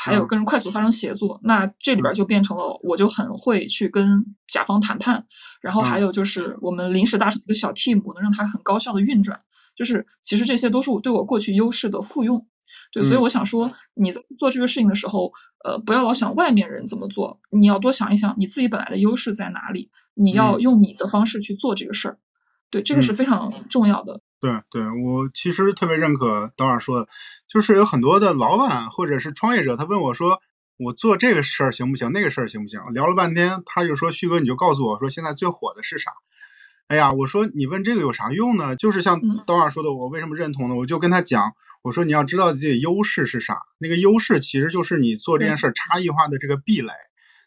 还有跟人快速发生协作，那这里边就变成了我就很会去跟甲方谈判，然后还有就是我们临时搭成一个小 team，能让它很高效的运转，就是其实这些都是我对我过去优势的复用，对，所以我想说你在做这个事情的时候，呃，不要老想外面人怎么做，你要多想一想你自己本来的优势在哪里，你要用你的方式去做这个事儿，对，这个是非常重要的。对对，我其实特别认可导演说的，就是有很多的老板或者是创业者，他问我说，我做这个事儿行不行，那个事儿行不行？聊了半天，他就说，旭哥你就告诉我说，现在最火的是啥？哎呀，我说你问这个有啥用呢？就是像导演说的，我为什么认同呢？我就跟他讲，我说你要知道自己的优势是啥，那个优势其实就是你做这件事差异化的这个壁垒。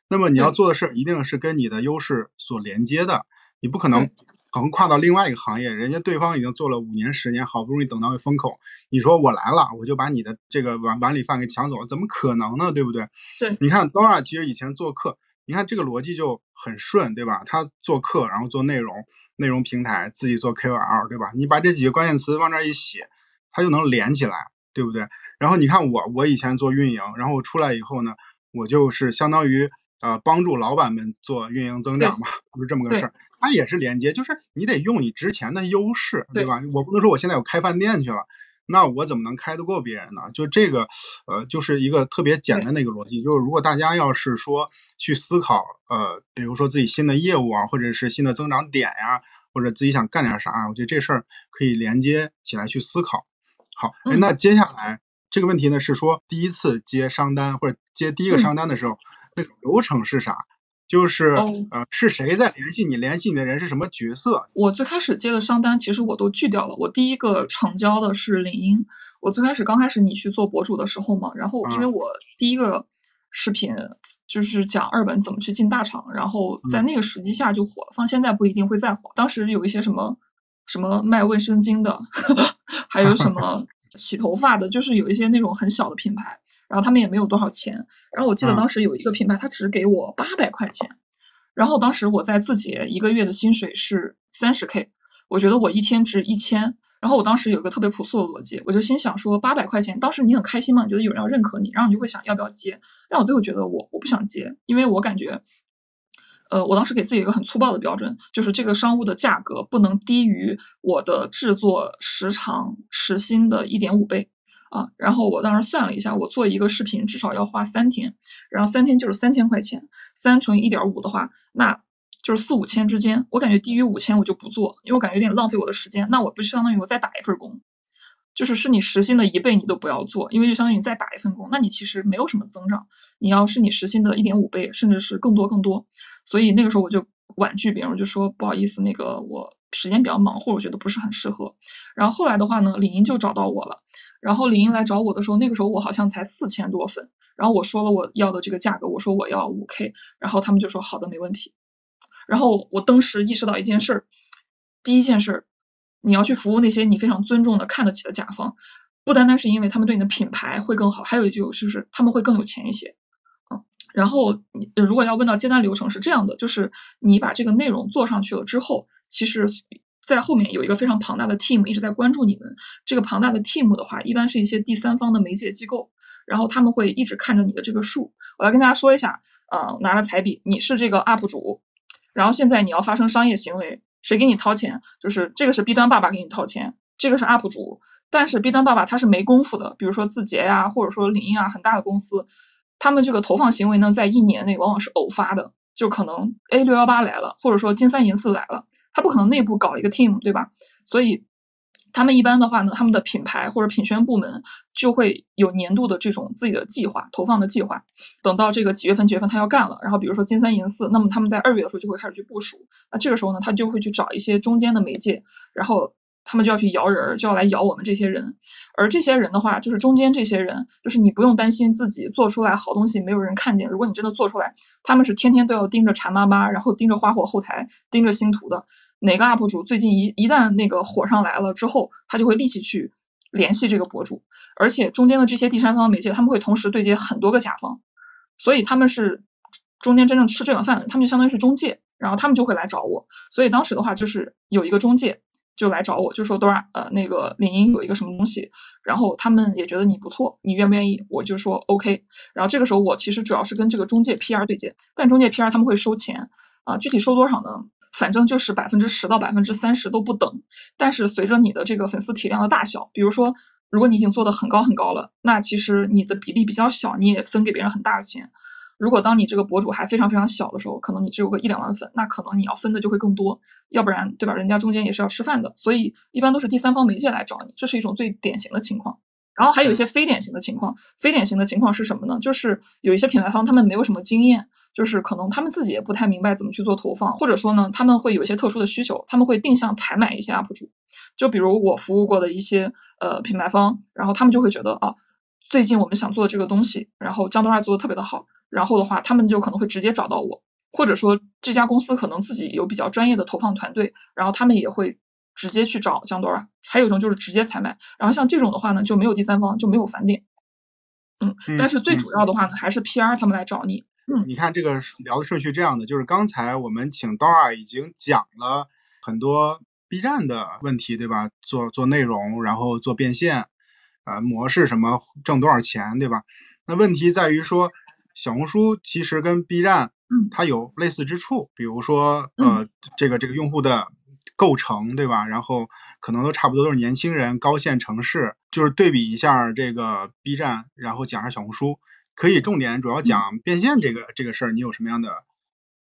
那么你要做的事儿一定是跟你的优势所连接的，你不可能。横跨到另外一个行业，人家对方已经做了五年、十年，好不容易等到风口，你说我来了，我就把你的这个碗碗里饭给抢走，怎么可能呢？对不对？对，你看 Dora 其实以前做客，你看这个逻辑就很顺，对吧？他做客，然后做内容，内容平台自己做 KOL，对吧？你把这几个关键词往这一写，它就能连起来，对不对？然后你看我，我以前做运营，然后我出来以后呢，我就是相当于呃帮助老板们做运营增长嘛，不是这么个事儿。它也是连接，就是你得用你之前的优势，对吧？我不能说我现在我开饭店去了，那我怎么能开得过别人呢？就这个，呃，就是一个特别简单的一个逻辑。就是如果大家要是说去思考，呃，比如说自己新的业务啊，或者是新的增长点呀，或者自己想干点啥，我觉得这事儿可以连接起来去思考。好，那接下来这个问题呢是说，第一次接商单或者接第一个商单的时候，那个流程是啥？就是呃，是谁在联系你？联系你的人是什么角色？我最开始接的商单，其实我都拒掉了。我第一个成交的是领英。我最开始刚开始你去做博主的时候嘛，然后因为我第一个视频就是讲二本怎么去进大厂，然后在那个时机下就火了，放现在不一定会再火。当时有一些什么什么卖卫生巾的，*laughs* 还有什么洗头发的，就是有一些那种很小的品牌。然后他们也没有多少钱，然后我记得当时有一个品牌，他只给我八百块钱，然后当时我在字节一个月的薪水是三十 K，我觉得我一天值一千，然后我当时有一个特别朴素的逻辑，我就心想说八百块钱，当时你很开心嘛，你觉得有人要认可你，然后你就会想要不要接，但我最后觉得我我不想接，因为我感觉，呃，我当时给自己一个很粗暴的标准，就是这个商务的价格不能低于我的制作时长时薪的一点五倍。啊，然后我当时算了一下，我做一个视频至少要花三天，然后三天就是三千块钱，三乘以一点五的话，那就是四五千之间。我感觉低于五千我就不做，因为我感觉有点浪费我的时间。那我不相当于我再打一份工，就是是你时薪的一倍你都不要做，因为就相当于你再打一份工，那你其实没有什么增长。你要是你时薪的一点五倍，甚至是更多更多。所以那个时候我就婉拒别人，我就说不好意思，那个我时间比较忙，或者我觉得不是很适合。然后后来的话呢，李英就找到我了。然后李英来找我的时候，那个时候我好像才四千多粉，然后我说了我要的这个价格，我说我要五 K，然后他们就说好的没问题。然后我当时意识到一件事儿，第一件事儿，你要去服务那些你非常尊重的、看得起的甲方，不单单是因为他们对你的品牌会更好，还有一句就是他们会更有钱一些。嗯，然后你如果要问到接单流程是这样的，就是你把这个内容做上去了之后，其实。在后面有一个非常庞大的 team 一直在关注你们。这个庞大的 team 的话，一般是一些第三方的媒介机构，然后他们会一直看着你的这个数。我来跟大家说一下，呃，拿了彩笔，你是这个 UP 主，然后现在你要发生商业行为，谁给你掏钱？就是这个是 B 端爸爸给你掏钱，这个是 UP 主。但是 B 端爸爸他是没功夫的，比如说字节呀，或者说领英啊，很大的公司，他们这个投放行为呢，在一年内往往是偶发的。就可能 A 六幺八来了，或者说金三银四来了，他不可能内部搞一个 team，对吧？所以他们一般的话呢，他们的品牌或者品宣部门就会有年度的这种自己的计划，投放的计划。等到这个几月份几月份他要干了，然后比如说金三银四，那么他们在二月的时候就会开始去部署。那这个时候呢，他就会去找一些中间的媒介，然后。他们就要去摇人，就要来摇我们这些人，而这些人的话，就是中间这些人，就是你不用担心自己做出来好东西没有人看见。如果你真的做出来，他们是天天都要盯着馋妈妈，然后盯着花火后台，盯着星图的。哪个 UP 主最近一一旦那个火上来了之后，他就会立即去联系这个博主，而且中间的这些第三方媒介，他们会同时对接很多个甲方，所以他们是中间真正吃这碗饭的，他们就相当于是中介，然后他们就会来找我。所以当时的话就是有一个中介。就来找我，就说多少呃那个领英有一个什么东西，然后他们也觉得你不错，你愿不愿意？我就说 OK。然后这个时候我其实主要是跟这个中介 PR 对接，但中介 PR 他们会收钱啊，具体收多少呢？反正就是百分之十到百分之三十都不等。但是随着你的这个粉丝体量的大小，比如说如果你已经做的很高很高了，那其实你的比例比较小，你也分给别人很大的钱。如果当你这个博主还非常非常小的时候，可能你只有个一两万粉，那可能你要分的就会更多，要不然对吧？人家中间也是要吃饭的，所以一般都是第三方媒介来找你，这是一种最典型的情况。然后还有一些非典型的情况，非典型的情况是什么呢？就是有一些品牌方他们没有什么经验，就是可能他们自己也不太明白怎么去做投放，或者说呢他们会有一些特殊的需求，他们会定向采买一些 UP 主，就比如我服务过的一些呃品牌方，然后他们就会觉得啊，最近我们想做的这个东西，然后江多二做的特别的好。然后的话，他们就可能会直接找到我，或者说这家公司可能自己有比较专业的投放团队，然后他们也会直接去找江多尔。还有一种就是直接采买，然后像这种的话呢，就没有第三方，就没有返点。嗯，但是最主要的话呢，还是 PR 他们来找你。嗯，你看这个聊的顺序这样的，就是刚才我们请 Dora 已经讲了很多 B 站的问题，对吧？做做内容，然后做变现，呃，模式什么挣多少钱，对吧？那问题在于说。小红书其实跟 B 站，嗯它有类似之处，比如说呃这个这个用户的构成，对吧？然后可能都差不多都是年轻人，高线城市，就是对比一下这个 B 站，然后讲一下小红书，可以重点主要讲变现这个这个事儿，你有什么样的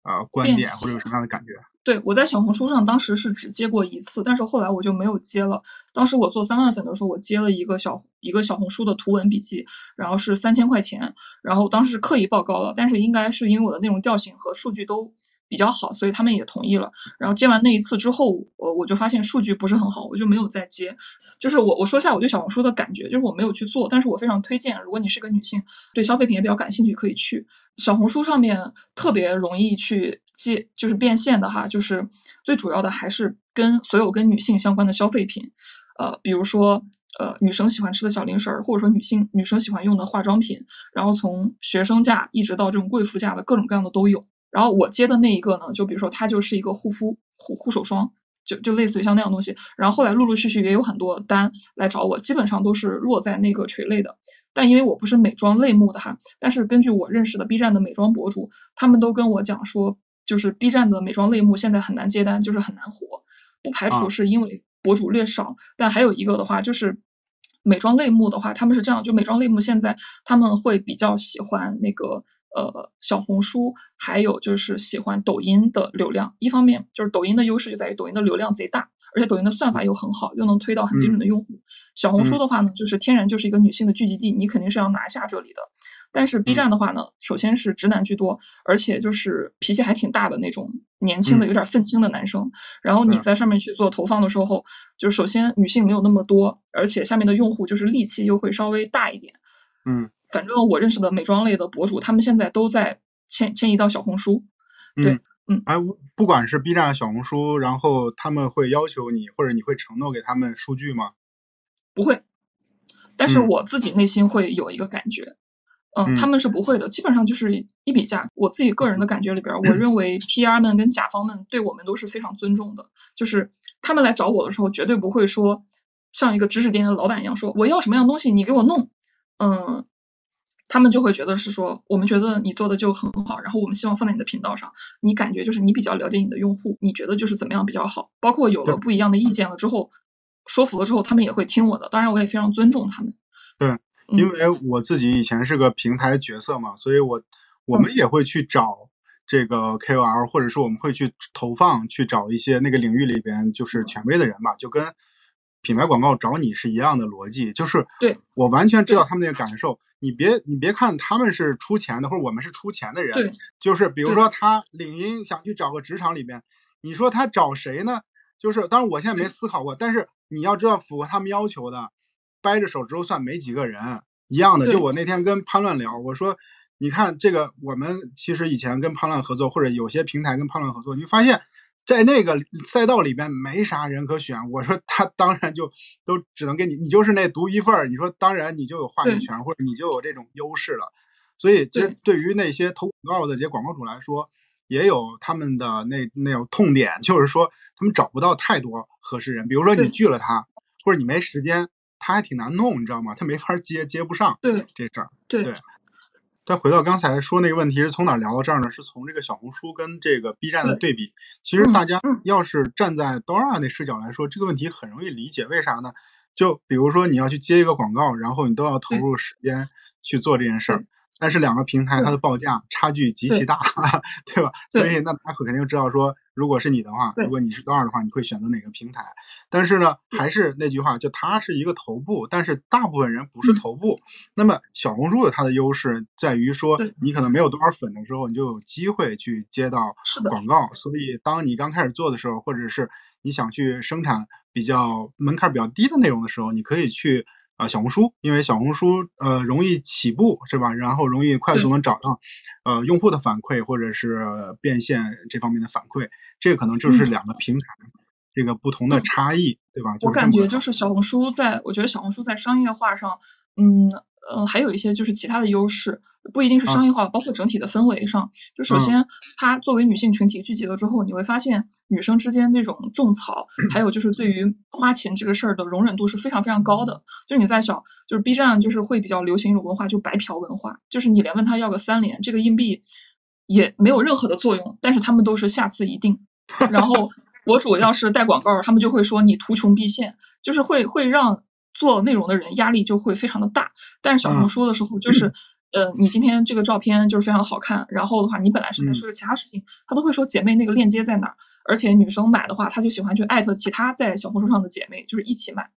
呃观点或者有什么样的感觉？对，我在小红书上当时是只接过一次，但是后来我就没有接了。当时我做三万粉的时候，我接了一个小一个小红书的图文笔记，然后是三千块钱，然后当时刻意报高了，但是应该是因为我的内容调性和数据都比较好，所以他们也同意了。然后接完那一次之后，我我就发现数据不是很好，我就没有再接。就是我我说一下我对小红书的感觉，就是我没有去做，但是我非常推荐，如果你是个女性，对消费品也比较感兴趣，可以去小红书上面特别容易去接，就是变现的哈，就是最主要的还是跟所有跟女性相关的消费品，呃，比如说呃女生喜欢吃的小零食儿，或者说女性女生喜欢用的化妆品，然后从学生价一直到这种贵妇价的各种各样的都有。然后我接的那一个呢，就比如说它就是一个护肤护护手霜。就就类似于像那样东西，然后后来陆陆续续也有很多单来找我，基本上都是落在那个垂类的。但因为我不是美妆类目的哈，但是根据我认识的 B 站的美妆博主，他们都跟我讲说，就是 B 站的美妆类目现在很难接单，就是很难火。不排除是因为博主略少，但还有一个的话就是美妆类目的话，他们是这样，就美妆类目现在他们会比较喜欢那个。呃，小红书还有就是喜欢抖音的流量，一方面就是抖音的优势就在于抖音的流量贼大，而且抖音的算法又很好，又能推到很精准的用户。小红书的话呢，就是天然就是一个女性的聚集地，你肯定是要拿下这里的。但是 B 站的话呢，首先是直男居多，而且就是脾气还挺大的那种年轻的有点愤青的男生。然后你在上面去做投放的时候，就首先女性没有那么多，而且下面的用户就是戾气又会稍微大一点。嗯。反正我认识的美妆类的博主，他们现在都在迁迁移到小红书。对，嗯，哎，不管是 B 站、小红书，然后他们会要求你，或者你会承诺给他们数据吗？不会，但是我自己内心会有一个感觉，嗯，他们是不会的，基本上就是一比价。我自己个人的感觉里边，我认为 PR 们跟甲方们对我们都是非常尊重的，就是他们来找我的时候，绝对不会说像一个指指点点的老板一样说我要什么样东西你给我弄，嗯。他们就会觉得是说，我们觉得你做的就很好，然后我们希望放在你的频道上，你感觉就是你比较了解你的用户，你觉得就是怎么样比较好，包括有了不一样的意见了之后，说服了之后，他们也会听我的，当然我也非常尊重他们。对，因为我自己以前是个平台角色嘛，所以我我们也会去找这个 KOL，或者说我们会去投放，去找一些那个领域里边就是权威的人吧，就跟品牌广告找你是一样的逻辑，就是对我完全知道他们那个感受。你别你别看他们是出钱的，或者我们是出钱的人，对，就是比如说他领英想去找个职场里边，你说他找谁呢？就是当然我现在没思考过，但是你要知道符合他们要求的，掰着手指头算没几个人一样的。就我那天跟潘乱聊，我说你看这个，我们其实以前跟潘乱合作，或者有些平台跟潘乱合作，你发现。在那个赛道里边没啥人可选，我说他当然就都只能给你，你就是那独一份儿。你说当然你就有话语权，或者你就有这种优势了。所以其实对于那些投广告的这些广告主来说，也有他们的那那种痛点，就是说他们找不到太多合适人。比如说你拒了他，或者你没时间，他还挺难弄，你知道吗？他没法接，接不上。对这事儿。对。再回到刚才说那个问题，是从哪聊到这儿呢？是从这个小红书跟这个 B 站的对比。其实大家要是站在 Dora 那视角来说，这个问题很容易理解。为啥呢？就比如说你要去接一个广告，然后你都要投入时间去做这件事儿。但是两个平台它的报价差距极其大，*laughs* 对吧？所以那他肯定知道说，如果是你的话，如果你是高二的话，你会选择哪个平台？但是呢，还是那句话，就它是一个头部，但是大部分人不是头部。那么小红书有它的优势在于说，你可能没有多少粉的时候，你就有机会去接到广告。所以当你刚开始做的时候，或者是你想去生产比较门槛比较低的内容的时候，你可以去。啊，小红书，因为小红书呃容易起步是吧？然后容易快速能找到呃用户的反馈或者是变现这方面的反馈，这可能就是两个平台这个不同的差异，对吧？我感觉就是小红书在，我觉得小红书在商业化上，嗯呃，还有一些就是其他的优势，不一定是商业化，包括整体的氛围上。就首先，它作为女性群体聚集了之后，你会发现女生之间那种种草，还有就是对于花钱这个事儿的容忍度是非常非常高的。就是你在想，就是 B 站就是会比较流行一种文化，就白嫖文化，就是你连问他要个三连，这个硬币也没有任何的作用，但是他们都是下次一定。然后 *laughs* 博主要是带广告，他们就会说你图穷匕现，就是会会让。做内容的人压力就会非常的大，但是小红书的时候 *clears throat* 就是，呃，你今天这个照片就是非常好看，然后的话你本来是在说其他事情，他都会说姐妹那个链接在哪儿，而且女生买的话，她就喜欢去艾特其他在小红书上的姐妹，就是一起买，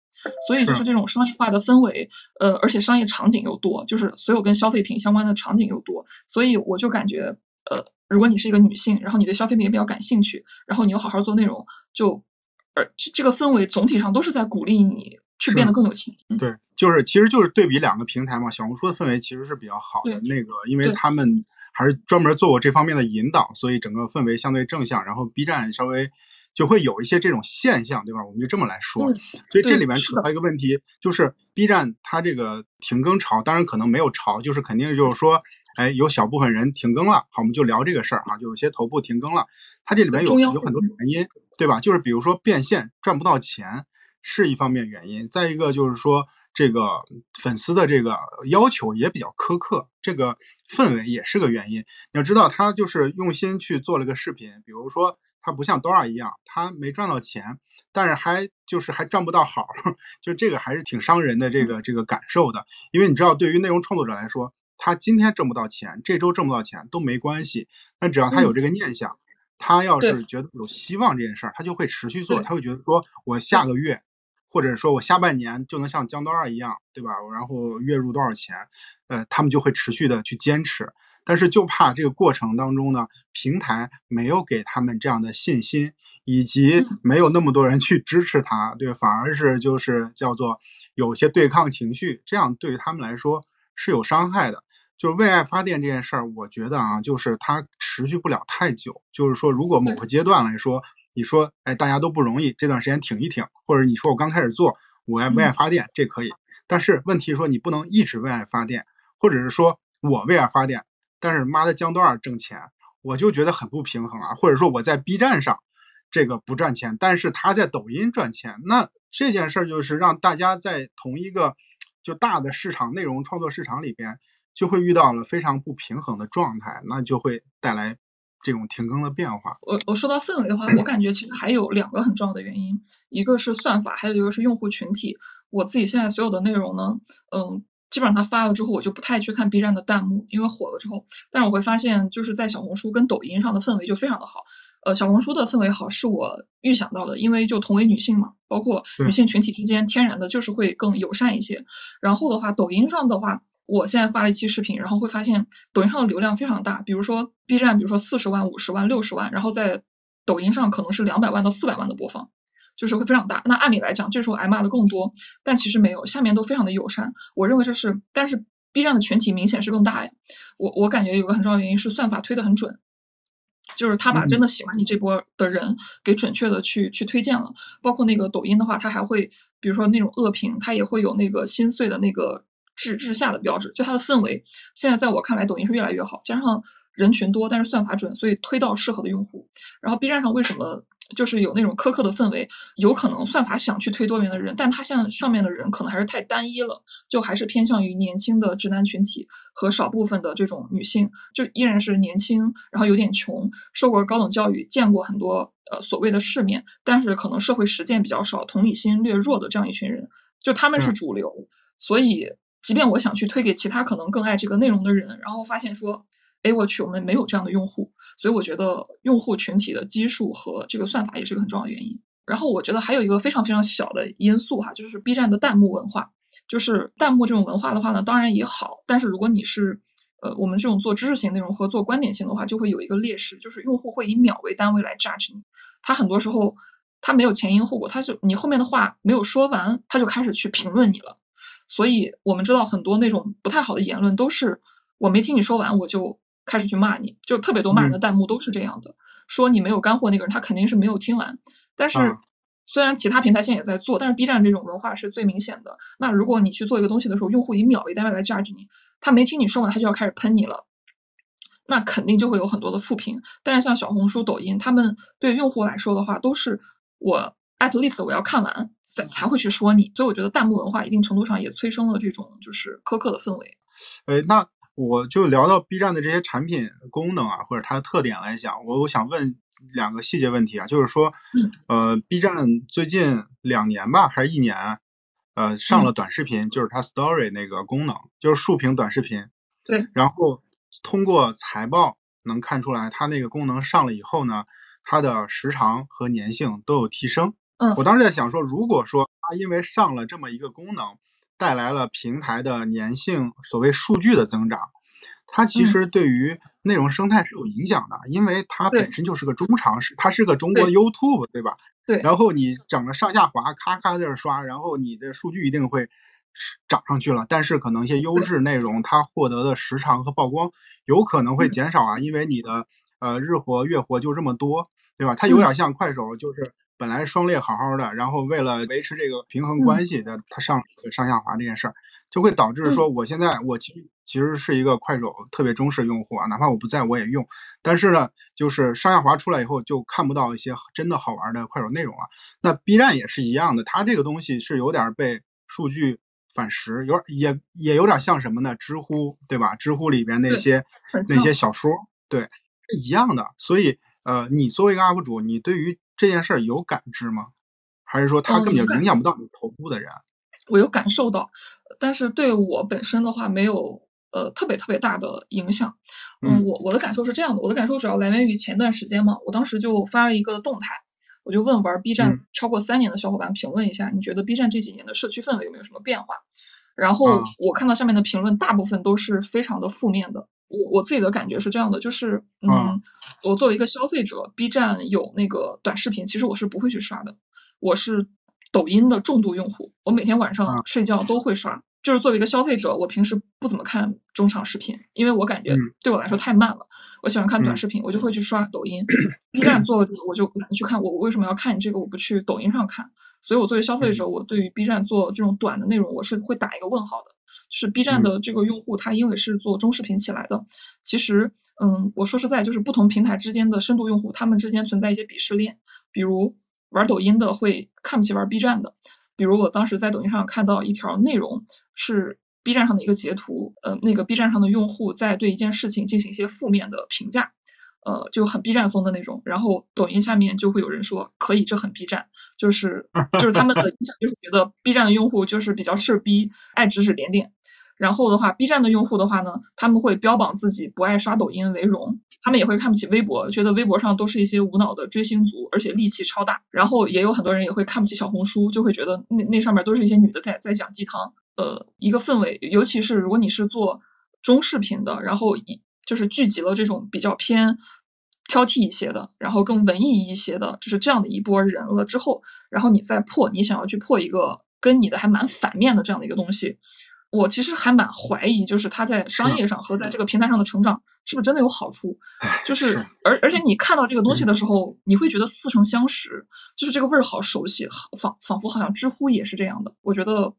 所以就是。这种商业化的氛围，呃，而且商业场景又多，就是所有跟消费品相关的场景又多，所以我就感觉，呃，如果你是一个女性，然后你对消费品也比较感兴趣，然后你又好好做内容，就，而这个氛围总体上都是在鼓励你。是变得更有钱。对，就是其实就是对比两个平台嘛，小红书的氛围其实是比较好的，那个因为他们还是专门做过这方面的引导，所以整个氛围相对正向。然后 B 站稍微就会有一些这种现象，对吧？我们就这么来说。所以这里面扯到一个问题，就是 B 站它这个停更潮，当然可能没有潮，就是肯定就是说，哎，有小部分人停更了。好，我们就聊这个事儿啊，就有些头部停更了，它这里面有有很多原因，对吧？就是比如说变现赚不到钱。是一方面原因，再一个就是说，这个粉丝的这个要求也比较苛刻，这个氛围也是个原因。你要知道，他就是用心去做了个视频，比如说他不像 Dora 一样，他没赚到钱，但是还就是还赚不到好，*laughs* 就这个还是挺伤人的这个这个感受的。因为你知道，对于内容创作者来说，他今天挣不到钱，这周挣不到钱都没关系，但只要他有这个念想，他要是觉得有希望这件事儿，他就会持续做，他会觉得说我下个月。或者说我下半年就能像江刀二一样，对吧？然后月入多少钱？呃，他们就会持续的去坚持，但是就怕这个过程当中呢，平台没有给他们这样的信心，以及没有那么多人去支持他，对，反而是就是叫做有些对抗情绪，这样对于他们来说是有伤害的。就是为爱发电这件事儿，我觉得啊，就是它持续不了太久。就是说，如果某个阶段来说，你说，哎，大家都不容易，这段时间挺一挺，或者你说我刚开始做，我爱为爱发电，这可以。但是问题说你不能一直为爱发电，或者是说我为爱发电，但是妈的江多尔挣钱，我就觉得很不平衡啊。或者说我在 B 站上这个不赚钱，但是他在抖音赚钱，那这件事儿就是让大家在同一个就大的市场内容创作市场里边，就会遇到了非常不平衡的状态，那就会带来。这种停更的变化，我我说到氛围的话，我感觉其实还有两个很重要的原因，一个是算法，还有一个是用户群体。我自己现在所有的内容呢，嗯，基本上它发了之后，我就不太去看 B 站的弹幕，因为火了之后，但是我会发现就是在小红书跟抖音上的氛围就非常的好。呃，小红书的氛围好是我预想到的，因为就同为女性嘛，包括女性群体之间天然的就是会更友善一些。然后的话，抖音上的话，我现在发了一期视频，然后会发现抖音上的流量非常大，比如说 B 站，比如说四十万、五十万、六十万，然后在抖音上可能是两百万到四百万的播放，就是会非常大。那按理来讲，这时候挨骂的更多，但其实没有，下面都非常的友善。我认为这是，但是 B 站的群体明显是更大呀。我我感觉有个很重要的原因是算法推的很准。就是他把真的喜欢你这波的人给准确的去去推荐了，包括那个抖音的话，它还会比如说那种恶评，它也会有那个心碎的那个至至下的标志，就它的氛围，现在在我看来，抖音是越来越好，加上人群多，但是算法准，所以推到适合的用户。然后 B 站上为什么？就是有那种苛刻的氛围，有可能算法想去推多元的人，但他现在上面的人可能还是太单一了，就还是偏向于年轻的直男群体和少部分的这种女性，就依然是年轻，然后有点穷，受过高等教育，见过很多呃所谓的世面，但是可能社会实践比较少，同理心略弱的这样一群人，就他们是主流，所以即便我想去推给其他可能更爱这个内容的人，然后发现说。哎，我去，我们没有这样的用户，所以我觉得用户群体的基数和这个算法也是个很重要的原因。然后我觉得还有一个非常非常小的因素哈，就是 B 站的弹幕文化，就是弹幕这种文化的话呢，当然也好，但是如果你是呃我们这种做知识型内容和做观点性的话，就会有一个劣势，就是用户会以秒为单位来 judge 你，他很多时候他没有前因后果，他就你后面的话没有说完，他就开始去评论你了。所以我们知道很多那种不太好的言论都是我没听你说完我就。开始去骂你，就特别多骂人的弹幕都是这样的，说你没有干货那个人，他肯定是没有听完。但是虽然其他平台现在也在做，但是 B 站这种文化是最明显的。那如果你去做一个东西的时候，用户以秒为单位来 judge 你，他没听你说完，他就要开始喷你了，那肯定就会有很多的负评。但是像小红书、抖音，他们对用户来说的话，都是我 at least 我要看完才才会去说你。所以我觉得弹幕文化一定程度上也催生了这种就是苛刻的氛围。哎，那。我就聊到 B 站的这些产品功能啊，或者它的特点来讲，我我想问两个细节问题啊，就是说，呃，B 站最近两年吧，还是一年，呃，上了短视频，就是它 Story 那个功能，就是竖屏短视频。对。然后通过财报能看出来，它那个功能上了以后呢，它的时长和粘性都有提升。嗯。我当时在想说，如果说它因为上了这么一个功能，带来了平台的粘性，所谓数据的增长，它其实对于内容生态是有影响的，因为它本身就是个中长时，它是个中国 YouTube，对吧？对。然后你整个上下滑，咔咔在这刷，然后你的数据一定会涨上去了，但是可能一些优质内容它获得的时长和曝光有可能会减少啊，因为你的呃日活月活就这么多，对吧？它有点像快手，就是。本来双列好好的，然后为了维持这个平衡关系的，它上上下滑这件事儿，就会导致说，我现在我其实其实是一个快手特别忠实用户啊，哪怕我不在我也用，但是呢，就是上下滑出来以后，就看不到一些真的好玩的快手内容了。那 B 站也是一样的，它这个东西是有点被数据反噬，有也也有点像什么呢？知乎对吧？知乎里边那些那些小说，对，是一样的。所以呃，你作为一个 UP 主，你对于这件事儿有感知吗？还是说它根本就影响不到你头部的人？我有感受到，但是对我本身的话没有呃特别特别大的影响。嗯，我我的感受是这样的，我的感受主要来源于前段时间嘛，我当时就发了一个动态，我就问玩 B 站超过三年的小伙伴评论一下，你觉得 B 站这几年的社区氛围有没有什么变化？然后我看到下面的评论大部分都是非常的负面的。我我自己的感觉是这样的，就是嗯，我作为一个消费者，B 站有那个短视频，其实我是不会去刷的。我是抖音的重度用户，我每天晚上睡觉都会刷。就是作为一个消费者，我平时不怎么看中长视频，因为我感觉对我来说太慢了。我喜欢看短视频，我就会去刷抖音。*clears throat* B 站做这个，我就懒得去看。我为什么要看你这个？我不去抖音上看。所以我作为消费者，我对于 B 站做这种短的内容，我是会打一个问号的。就是 B 站的这个用户，他因为是做中视频起来的，其实，嗯，我说实在，就是不同平台之间的深度用户，他们之间存在一些鄙视链。比如玩抖音的会看不起玩 B 站的。比如我当时在抖音上看到一条内容，是 B 站上的一个截图，呃，那个 B 站上的用户在对一件事情进行一些负面的评价。呃，就很 B 站风的那种，然后抖音下面就会有人说可以，这很 B 站，就是就是他们的影响就是觉得 B 站的用户就是比较事逼，爱指指点点。然后的话，B 站的用户的话呢，他们会标榜自己不爱刷抖音为荣，他们也会看不起微博，觉得微博上都是一些无脑的追星族，而且戾气超大。然后也有很多人也会看不起小红书，就会觉得那那上面都是一些女的在在讲鸡汤，呃，一个氛围。尤其是如果你是做中视频的，然后一。就是聚集了这种比较偏挑剔一些的，然后更文艺一些的，就是这样的一波人了之后，然后你再破，你想要去破一个跟你的还蛮反面的这样的一个东西，我其实还蛮怀疑，就是他在商业上和在这个平台上的成长是不是真的有好处？就是而而且你看到这个东西的时候，你会觉得似曾相识，就是这个味儿好熟悉，仿仿佛好像知乎也是这样的。我觉得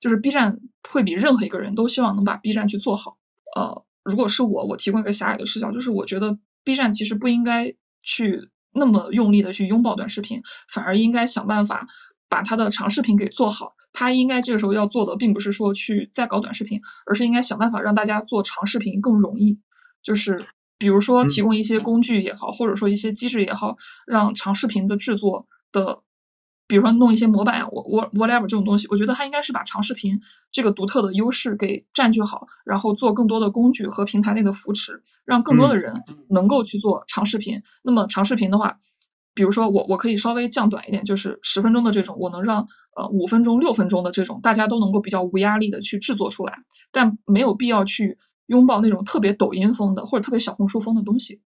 就是 B 站会比任何一个人都希望能把 B 站去做好，呃。如果是我，我提供一个狭隘的视角，就是我觉得 B 站其实不应该去那么用力的去拥抱短视频，反而应该想办法把它的长视频给做好。它应该这个时候要做的，并不是说去再搞短视频，而是应该想办法让大家做长视频更容易。就是比如说提供一些工具也好，或者说一些机制也好，让长视频的制作的。比如说弄一些模板啊，我我 whatever 这种东西，我觉得它应该是把长视频这个独特的优势给占据好，然后做更多的工具和平台内的扶持，让更多的人能够去做长视频。那么长视频的话，比如说我我可以稍微降短一点，就是十分钟的这种，我能让呃五分钟、六分钟的这种，大家都能够比较无压力的去制作出来，但没有必要去拥抱那种特别抖音风的或者特别小红书风的东西。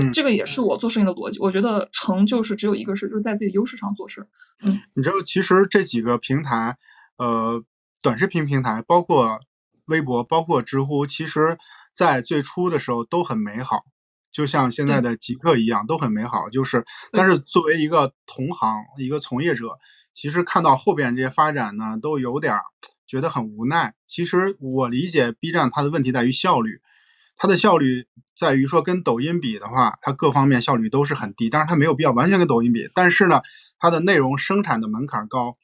对，这个也是我做事情的逻辑。我觉得成就是只有一个事，就是在自己优势上做事。嗯，你知道，其实这几个平台，呃，短视频平台，包括微博，包括知乎，其实在最初的时候都很美好，就像现在的极客一样，都很美好。就是，但是作为一个同行、一个从业者，其实看到后边这些发展呢，都有点觉得很无奈。其实我理解 B 站它的问题在于效率，它的效率在于说跟抖音比的话，它各方面效率都是很低。但是它没有必要完全跟抖音比，但是呢，它的内容生产的门槛高，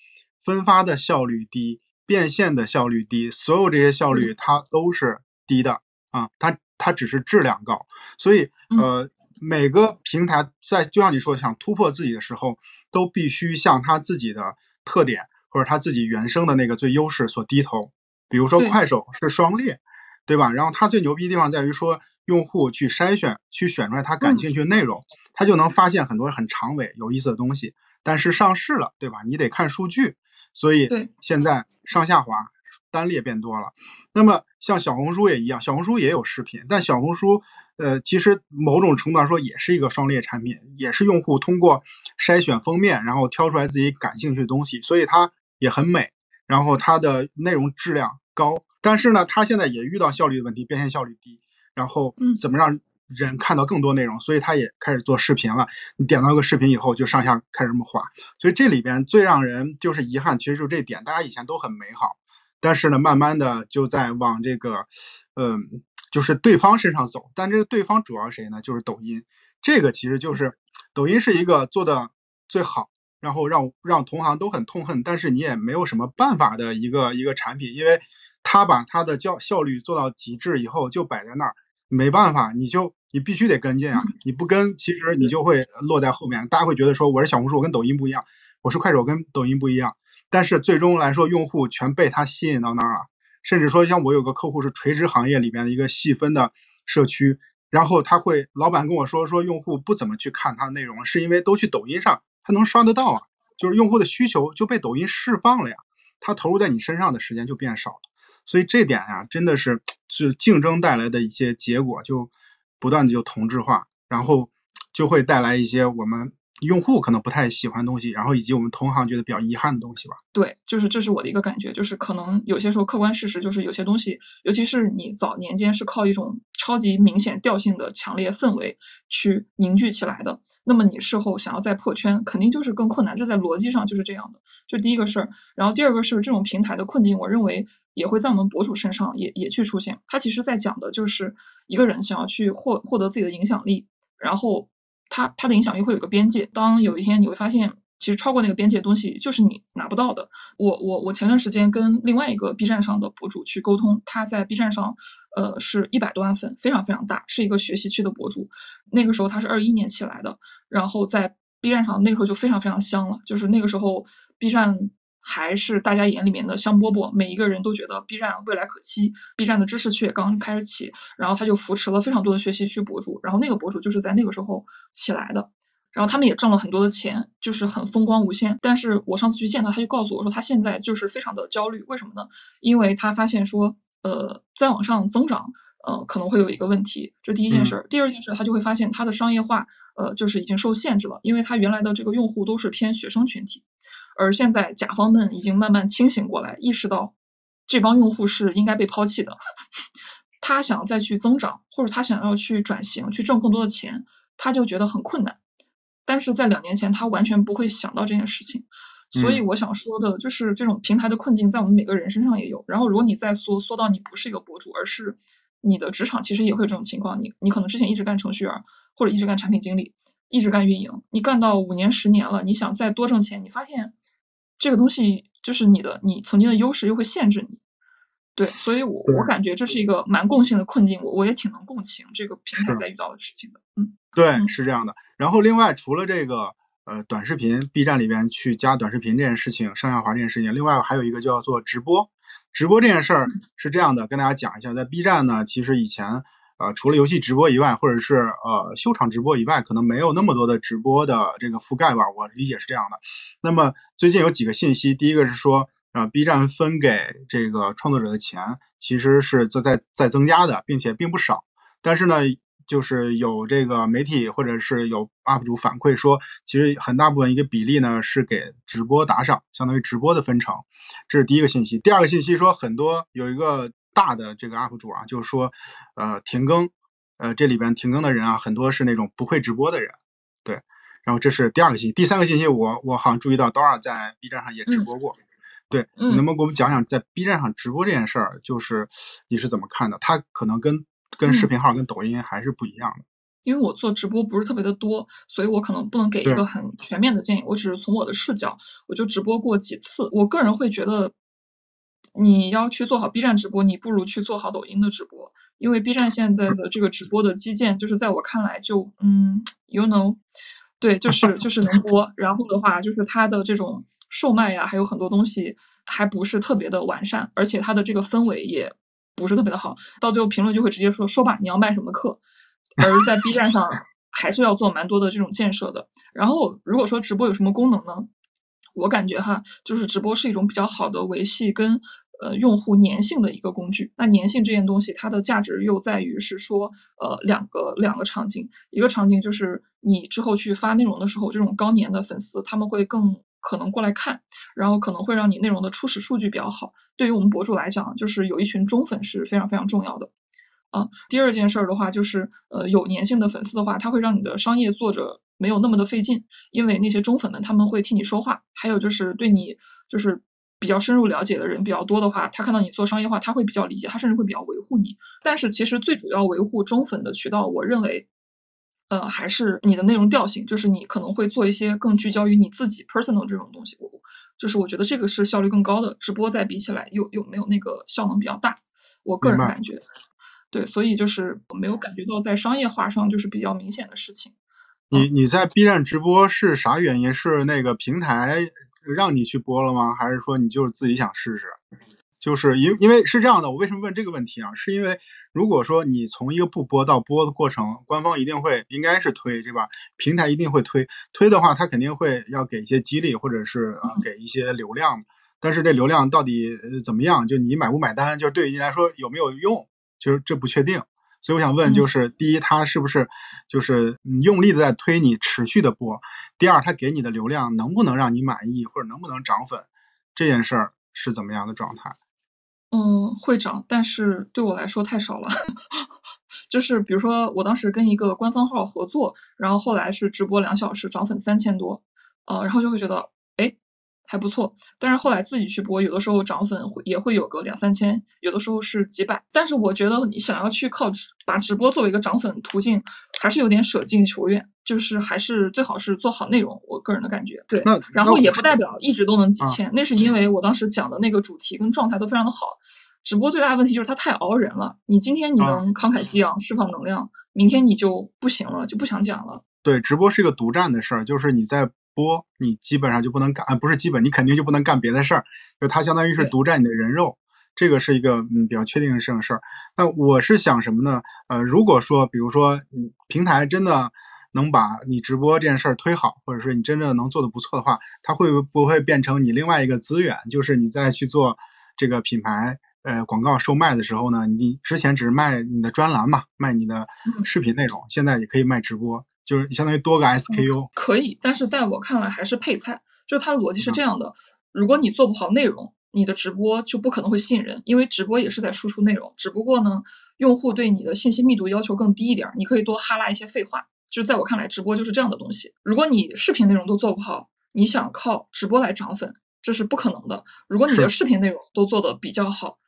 分发的效率低，变现的效率低，所有这些效率它都是低的啊，它它只是质量高。所以呃，每个平台在就像你说想突破自己的时候，都必须向它自己的特点。或者他自己原生的那个最优势所低头，比如说快手是双列，对吧？然后它最牛逼的地方在于说，用户去筛选，去选出来他感兴趣的内容，他就能发现很多很长尾有意思的东西。但是上市了，对吧？你得看数据，所以现在上下滑，单列变多了。那么像小红书也一样，小红书也有视频，但小红书呃，其实某种程度上说也是一个双列产品，也是用户通过筛选封面，然后挑出来自己感兴趣的东西，所以它。也很美，然后它的内容质量高，但是呢，他现在也遇到效率的问题，变现效率低，然后怎么让人看到更多内容，所以他也开始做视频了。你点到个视频以后，就上下开始这么滑，所以这里边最让人就是遗憾，其实就这点，大家以前都很美好，但是呢，慢慢的就在往这个，嗯，就是对方身上走，但这个对方主要谁呢？就是抖音，这个其实就是抖音是一个做的最好。然后让让同行都很痛恨，但是你也没有什么办法的一个一个产品，因为他把他的效效率做到极致以后就摆在那儿，没办法，你就你必须得跟进啊，你不跟，其实你就会落在后面，大家会觉得说我是小红书，我跟抖音不一样，我是快手跟抖音不一样，但是最终来说，用户全被他吸引到那儿了，甚至说像我有个客户是垂直行业里边的一个细分的社区，然后他会老板跟我说说用户不怎么去看他的内容，是因为都去抖音上。他能刷得到啊，就是用户的需求就被抖音释放了呀，他投入在你身上的时间就变少了，所以这点呀，真的是是竞争带来的一些结果，就不断的就同质化，然后就会带来一些我们。用户可能不太喜欢东西，然后以及我们同行觉得比较遗憾的东西吧。对，就是这是我的一个感觉，就是可能有些时候客观事实就是有些东西，尤其是你早年间是靠一种超级明显调性的强烈氛围去凝聚起来的，那么你事后想要再破圈，肯定就是更困难。这在逻辑上就是这样的。就第一个事儿，然后第二个是这种平台的困境，我认为也会在我们博主身上也也去出现。它其实在讲的就是一个人想要去获获得自己的影响力，然后。它它的影响力会有个边界，当有一天你会发现，其实超过那个边界的东西就是你拿不到的。我我我前段时间跟另外一个 B 站上的博主去沟通，他在 B 站上呃是一百多万粉，非常非常大，是一个学习区的博主。那个时候他是二一年起来的，然后在 B 站上那个时候就非常非常香了，就是那个时候 B 站。还是大家眼里面的香饽饽，每一个人都觉得 B 站未来可期，B 站的知识区也刚开始起，然后他就扶持了非常多的学习区博主，然后那个博主就是在那个时候起来的，然后他们也挣了很多的钱，就是很风光无限。但是我上次去见他，他就告诉我说他现在就是非常的焦虑，为什么呢？因为他发现说，呃，再往上增长，呃，可能会有一个问题，这第一件事。第二件事，他就会发现他的商业化，呃，就是已经受限制了，因为他原来的这个用户都是偏学生群体。而现在甲方们已经慢慢清醒过来，意识到这帮用户是应该被抛弃的。*laughs* 他想再去增长，或者他想要去转型，去挣更多的钱，他就觉得很困难。但是在两年前，他完全不会想到这件事情。所以我想说的就是，这种平台的困境在我们每个人身上也有。然后，如果你再缩缩到你不是一个博主，而是你的职场，其实也会有这种情况。你你可能之前一直干程序员，或者一直干产品经理。一直干运营，你干到五年十年了，你想再多挣钱，你发现这个东西就是你的，你曾经的优势又会限制你。对，所以我我感觉这是一个蛮共性的困境，我我也挺能共情这个平台在遇到的事情的。嗯，对，是这样的。然后另外除了这个呃短视频，B 站里边去加短视频这件事情，上下滑这件事情，另外还有一个叫做直播。直播这件事儿是这样的，跟大家讲一下，在 B 站呢，其实以前。呃，除了游戏直播以外，或者是呃秀场直播以外，可能没有那么多的直播的这个覆盖吧，我理解是这样的。那么最近有几个信息，第一个是说，啊，B 站分给这个创作者的钱其实是在在在增加的，并且并不少。但是呢，就是有这个媒体或者是有 UP 主反馈说，其实很大部分一个比例呢是给直播打赏，相当于直播的分成。这是第一个信息。第二个信息说，很多有一个。大的这个 UP 主啊，就是说，呃，停更，呃，这里边停更的人啊，很多是那种不会直播的人，对。然后这是第二个信息，第三个信息，我我好像注意到 Dora 在 B 站上也直播过，对，你能不能给我们讲讲在 B 站上直播这件事儿，就是你是怎么看的？它可能跟跟视频号、跟抖音还是不一样的。因为我做直播不是特别的多，所以我可能不能给一个很全面的建议。我只是从我的视角，我就直播过几次。我个人会觉得，你要去做好 B 站直播，你不如去做好抖音的直播。因为 B 站现在的这个直播的基建，就是在我看来就嗯，you know。对，就是就是能播，然后的话就是它的这种售卖呀，还有很多东西还不是特别的完善，而且它的这个氛围也不是特别的好，到最后评论就会直接说说吧，你要卖什么课？而在 B 站上还是要做蛮多的这种建设的。然后如果说直播有什么功能呢？我感觉哈，就是直播是一种比较好的维系跟。呃，用户粘性的一个工具。那粘性这件东西，它的价值又在于是说，呃，两个两个场景。一个场景就是你之后去发内容的时候，这种高粘的粉丝他们会更可能过来看，然后可能会让你内容的初始数据比较好。对于我们博主来讲，就是有一群忠粉是非常非常重要的。啊，第二件事儿的话，就是呃，有粘性的粉丝的话，它会让你的商业做着没有那么的费劲，因为那些忠粉们他们会替你说话，还有就是对你就是。比较深入了解的人比较多的话，他看到你做商业化，他会比较理解，他甚至会比较维护你。但是其实最主要维护忠粉的渠道，我认为，呃，还是你的内容调性，就是你可能会做一些更聚焦于你自己 personal 这种东西。我就是我觉得这个是效率更高的，直播再比起来又又没有那个效能比较大。我个人感觉，对，所以就是我没有感觉到在商业化上就是比较明显的事情。你你在 B 站直播是啥原因？是那个平台？让你去播了吗？还是说你就是自己想试试？就是因因为是这样的，我为什么问这个问题啊？是因为如果说你从一个不播到播的过程，官方一定会应该是推，对吧？平台一定会推，推的话他肯定会要给一些激励，或者是呃给一些流量。但是这流量到底怎么样？就你买不买单？就是对于你来说有没有用？其实这不确定。所以我想问，就是第一，他是不是就是用力的在推你持续的播？第二，他给你的流量能不能让你满意，或者能不能涨粉？这件事儿是怎么样的状态？嗯，会涨，但是对我来说太少了。*laughs* 就是比如说，我当时跟一个官方号合作，然后后来是直播两小时涨粉三千多，呃，然后就会觉得。还不错，但是后来自己去播，有的时候涨粉会也会有个两三千，有的时候是几百。但是我觉得你想要去靠直把直播作为一个涨粉途径，还是有点舍近求远，就是还是最好是做好内容。我个人的感觉，对。然后也不代表一直都能几千，那是因为我当时讲的那个主题跟状态都非常的好。直播最大的问题就是它太熬人了，你今天你能慷慨激昂释放能量，明天你就不行了，就不想讲了。对，直播是一个独占的事儿，就是你在。播你基本上就不能干，不是基本，你肯定就不能干别的事儿，就它相当于是独占你的人肉，这个是一个嗯比较确定的事儿。那我是想什么呢？呃，如果说比如说嗯平台真的能把你直播这件事儿推好，或者是你真的能做的不错的话，它会不会变成你另外一个资源？就是你在去做这个品牌呃广告售卖的时候呢，你之前只是卖你的专栏嘛，卖你的视频内容，现在也可以卖直播。就是相当于多个 SKU，可以，但是在我看来还是配菜。就是它的逻辑是这样的：如果你做不好内容，你的直播就不可能会吸引人，因为直播也是在输出内容，只不过呢，用户对你的信息密度要求更低一点，你可以多哈拉一些废话。就在我看来，直播就是这样的东西。如果你视频内容都做不好，你想靠直播来涨粉，这是不可能的。如果你的视频内容都做的比较好，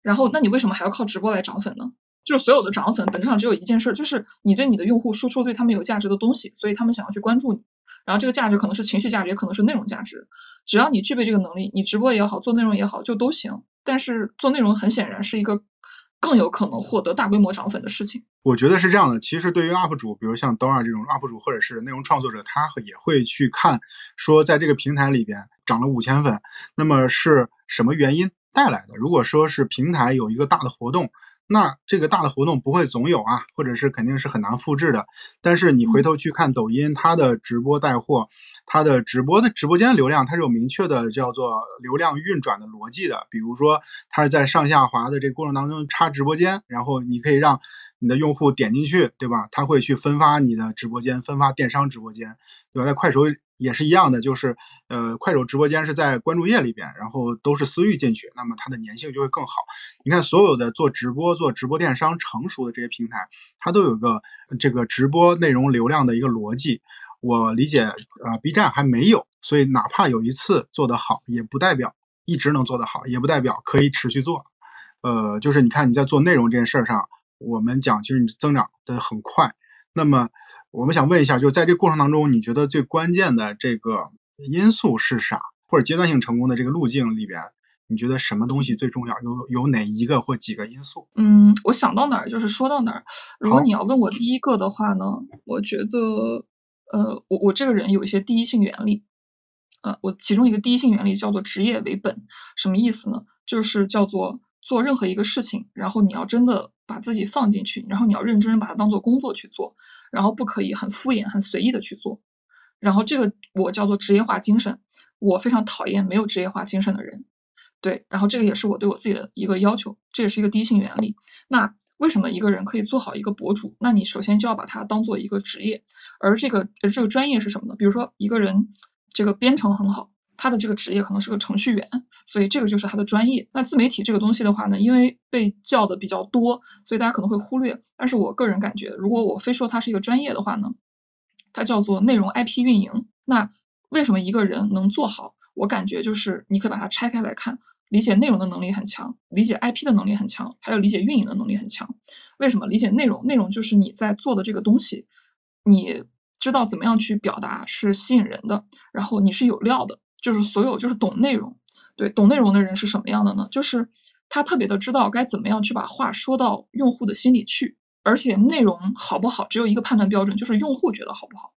然后那你为什么还要靠直播来涨粉呢？就是所有的涨粉本质上只有一件事，就是你对你的用户输出对他们有价值的东西，所以他们想要去关注你。然后这个价值可能是情绪价值，也可能是内容价值。只要你具备这个能力，你直播也好，做内容也好，就都行。但是做内容很显然是一个更有可能获得大规模涨粉的事情。我觉得是这样的，其实对于 UP 主，比如像 Dora 这种 UP 主或者是内容创作者，他也会去看说在这个平台里边涨了五千粉，那么是什么原因带来的？如果说是平台有一个大的活动。那这个大的活动不会总有啊，或者是肯定是很难复制的。但是你回头去看抖音，它的直播带货，它的直播的直播间流量，它是有明确的叫做流量运转的逻辑的。比如说，它是在上下滑的这个过程当中插直播间，然后你可以让你的用户点进去，对吧？它会去分发你的直播间，分发电商直播间，对吧？在快手也是一样的，就是呃，快手直播间是在关注页里边，然后都是私域进去，那么它的粘性就会更好。你看，所有的做直播、做直播电商成熟的这些平台，它都有个这个直播内容流量的一个逻辑。我理解，呃，B 站还没有，所以哪怕有一次做得好，也不代表一直能做得好，也不代表可以持续做。呃，就是你看你在做内容这件事上，我们讲其实你增长的很快。那么我们想问一下，就是在这过程当中，你觉得最关键的这个因素是啥？或者阶段性成功的这个路径里边，你觉得什么东西最重要？有有哪一个或几个因素？嗯，我想到哪儿就是说到哪儿。如果你要问我第一个的话呢，我觉得，呃，我我这个人有一些第一性原理，呃，我其中一个第一性原理叫做职业为本，什么意思呢？就是叫做。做任何一个事情，然后你要真的把自己放进去，然后你要认真把它当做工作去做，然后不可以很敷衍、很随意的去做。然后这个我叫做职业化精神，我非常讨厌没有职业化精神的人。对，然后这个也是我对我自己的一个要求，这也是一个第一性原理。那为什么一个人可以做好一个博主？那你首先就要把它当做一个职业，而这个而这个专业是什么呢？比如说一个人这个编程很好。他的这个职业可能是个程序员，所以这个就是他的专业。那自媒体这个东西的话呢，因为被叫的比较多，所以大家可能会忽略。但是我个人感觉，如果我非说它是一个专业的话呢，它叫做内容 IP 运营。那为什么一个人能做好？我感觉就是你可以把它拆开来看，理解内容的能力很强，理解 IP 的能力很强，还有理解运营的能力很强。为什么理解内容？内容就是你在做的这个东西，你知道怎么样去表达是吸引人的，然后你是有料的。就是所有就是懂内容，对懂内容的人是什么样的呢？就是他特别的知道该怎么样去把话说到用户的心里去，而且内容好不好只有一个判断标准，就是用户觉得好不好。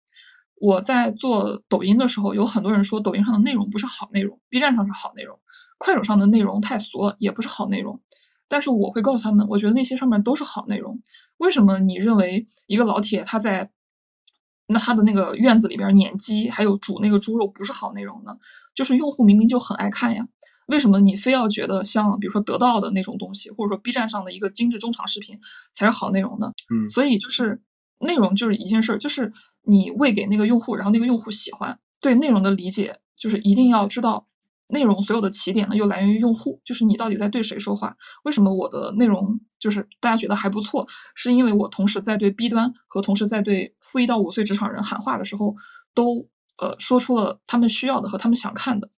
我在做抖音的时候，有很多人说抖音上的内容不是好内容，B 站上是好内容，快手上的内容太俗了，也不是好内容。但是我会告诉他们，我觉得那些上面都是好内容。为什么你认为一个老铁他在？那他的那个院子里边撵鸡，还有煮那个猪肉不是好内容呢？就是用户明明就很爱看呀，为什么你非要觉得像比如说得到的那种东西，或者说 B 站上的一个精致中长视频才是好内容呢？嗯，所以就是内容就是一件事儿，就是你喂给那个用户，然后那个用户喜欢，对内容的理解就是一定要知道。内容所有的起点呢，又来源于用户，就是你到底在对谁说话？为什么我的内容就是大家觉得还不错？是因为我同时在对 B 端和同时在对负一到五岁职场人喊话的时候，都呃说出了他们需要的和他们想看的。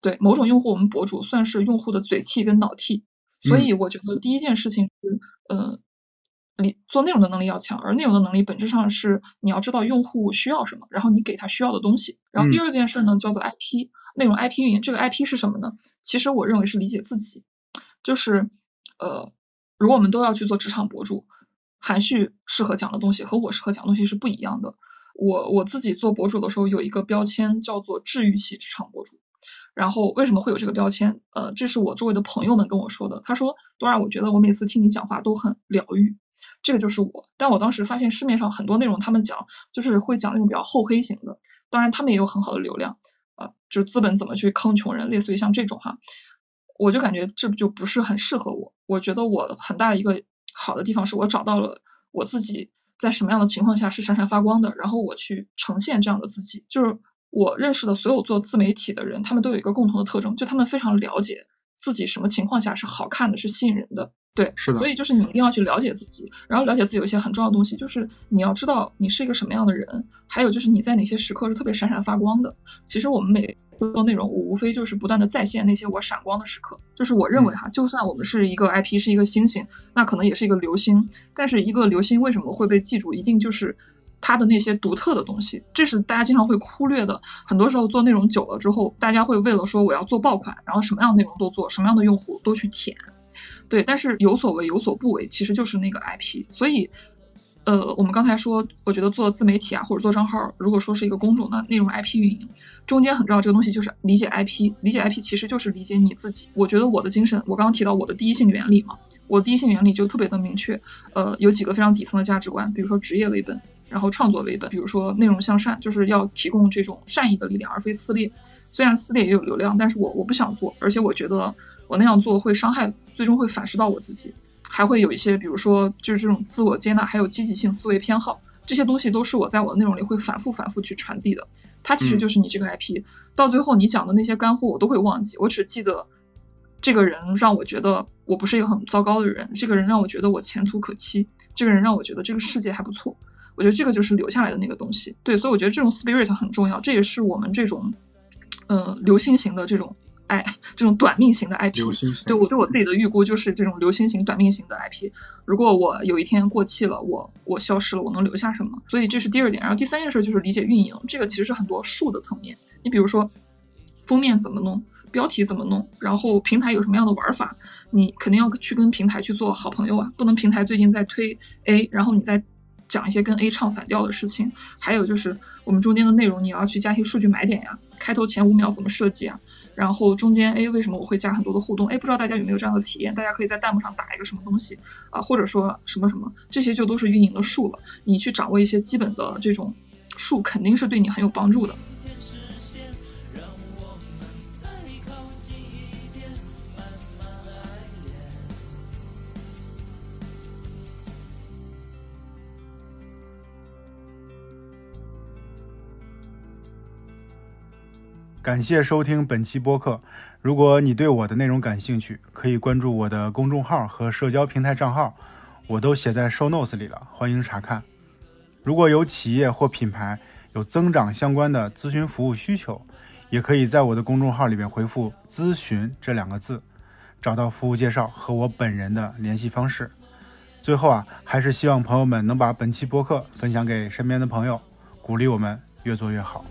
对某种用户，我们博主算是用户的嘴替跟脑替，所以我觉得第一件事情是，嗯。你做内容的能力要强，而内容的能力本质上是你要知道用户需要什么，然后你给他需要的东西。然后第二件事呢，叫做 IP 内容 IP 运营。这个 IP 是什么呢？其实我认为是理解自己，就是呃，如果我们都要去做职场博主，含旭适合讲的东西和我适合讲的东西是不一样的。我我自己做博主的时候有一个标签叫做治愈系职场博主。然后为什么会有这个标签？呃，这是我周围的朋友们跟我说的。他说，多然我觉得我每次听你讲话都很疗愈。这个就是我，但我当时发现市面上很多内容，他们讲就是会讲那种比较厚黑型的，当然他们也有很好的流量啊，就是资本怎么去坑穷人，类似于像这种哈，我就感觉这就不是很适合我。我觉得我很大的一个好的地方是我找到了我自己在什么样的情况下是闪闪发光的，然后我去呈现这样的自己。就是我认识的所有做自媒体的人，他们都有一个共同的特征，就他们非常了解自己什么情况下是好看的，是吸引人的。对，是的，所以就是你一定要去了解自己，然后了解自己有一些很重要的东西，就是你要知道你是一个什么样的人，还有就是你在哪些时刻是特别闪闪发光的。其实我们每次做内容，我无非就是不断的再现那些我闪光的时刻。就是我认为哈，就算我们是一个 IP，是一个星星，那可能也是一个流星，但是一个流星为什么会被记住，一定就是它的那些独特的东西，这是大家经常会忽略的。很多时候做内容久了之后，大家会为了说我要做爆款，然后什么样的内容都做，什么样的用户都去舔。对，但是有所为有所不为，其实就是那个 IP。所以，呃，我们刚才说，我觉得做自媒体啊，或者做账号，如果说是一个工种的内容 IP 运营，中间很重要这个东西就是理解 IP。理解 IP 其实就是理解你自己。我觉得我的精神，我刚刚提到我的第一性原理嘛，我第一性原理就特别的明确。呃，有几个非常底层的价值观，比如说职业为本，然后创作为本，比如说内容向善，就是要提供这种善意的力量，而非撕裂。虽然撕裂也有流量，但是我我不想做，而且我觉得我那样做会伤害，最终会反噬到我自己，还会有一些，比如说就是这种自我接纳，还有积极性思维偏好。这些东西都是我在我的内容里会反复反复去传递的。它其实就是你这个 IP，到最后你讲的那些干货我都会忘记，我只记得这个人让我觉得我不是一个很糟糕的人，这个人让我觉得我前途可期，这个人让我觉得这个世界还不错。我觉得这个就是留下来的那个东西。对，所以我觉得这种 spirit 很重要，这也是我们这种呃流星型的这种。哎，这种短命型的 IP，对我对我自己的预估就是这种流星型、短命型的 IP。如果我有一天过气了，我我消失了，我能留下什么？所以这是第二点。然后第三件事就是理解运营，这个其实是很多术的层面。你比如说封面怎么弄，标题怎么弄，然后平台有什么样的玩法，你肯定要去跟平台去做好朋友啊，不能平台最近在推 A，然后你再。讲一些跟 A 唱反调的事情，还有就是我们中间的内容，你要去加一些数据买点呀，开头前五秒怎么设计啊，然后中间 A 为什么我会加很多的互动？哎，不知道大家有没有这样的体验？大家可以在弹幕上打一个什么东西啊，或者说什么什么，这些就都是运营的数了。你去掌握一些基本的这种数，肯定是对你很有帮助的。感谢收听本期播客。如果你对我的内容感兴趣，可以关注我的公众号和社交平台账号，我都写在 show notes 里了，欢迎查看。如果有企业或品牌有增长相关的咨询服务需求，也可以在我的公众号里边回复“咨询”这两个字，找到服务介绍和我本人的联系方式。最后啊，还是希望朋友们能把本期播客分享给身边的朋友，鼓励我们越做越好。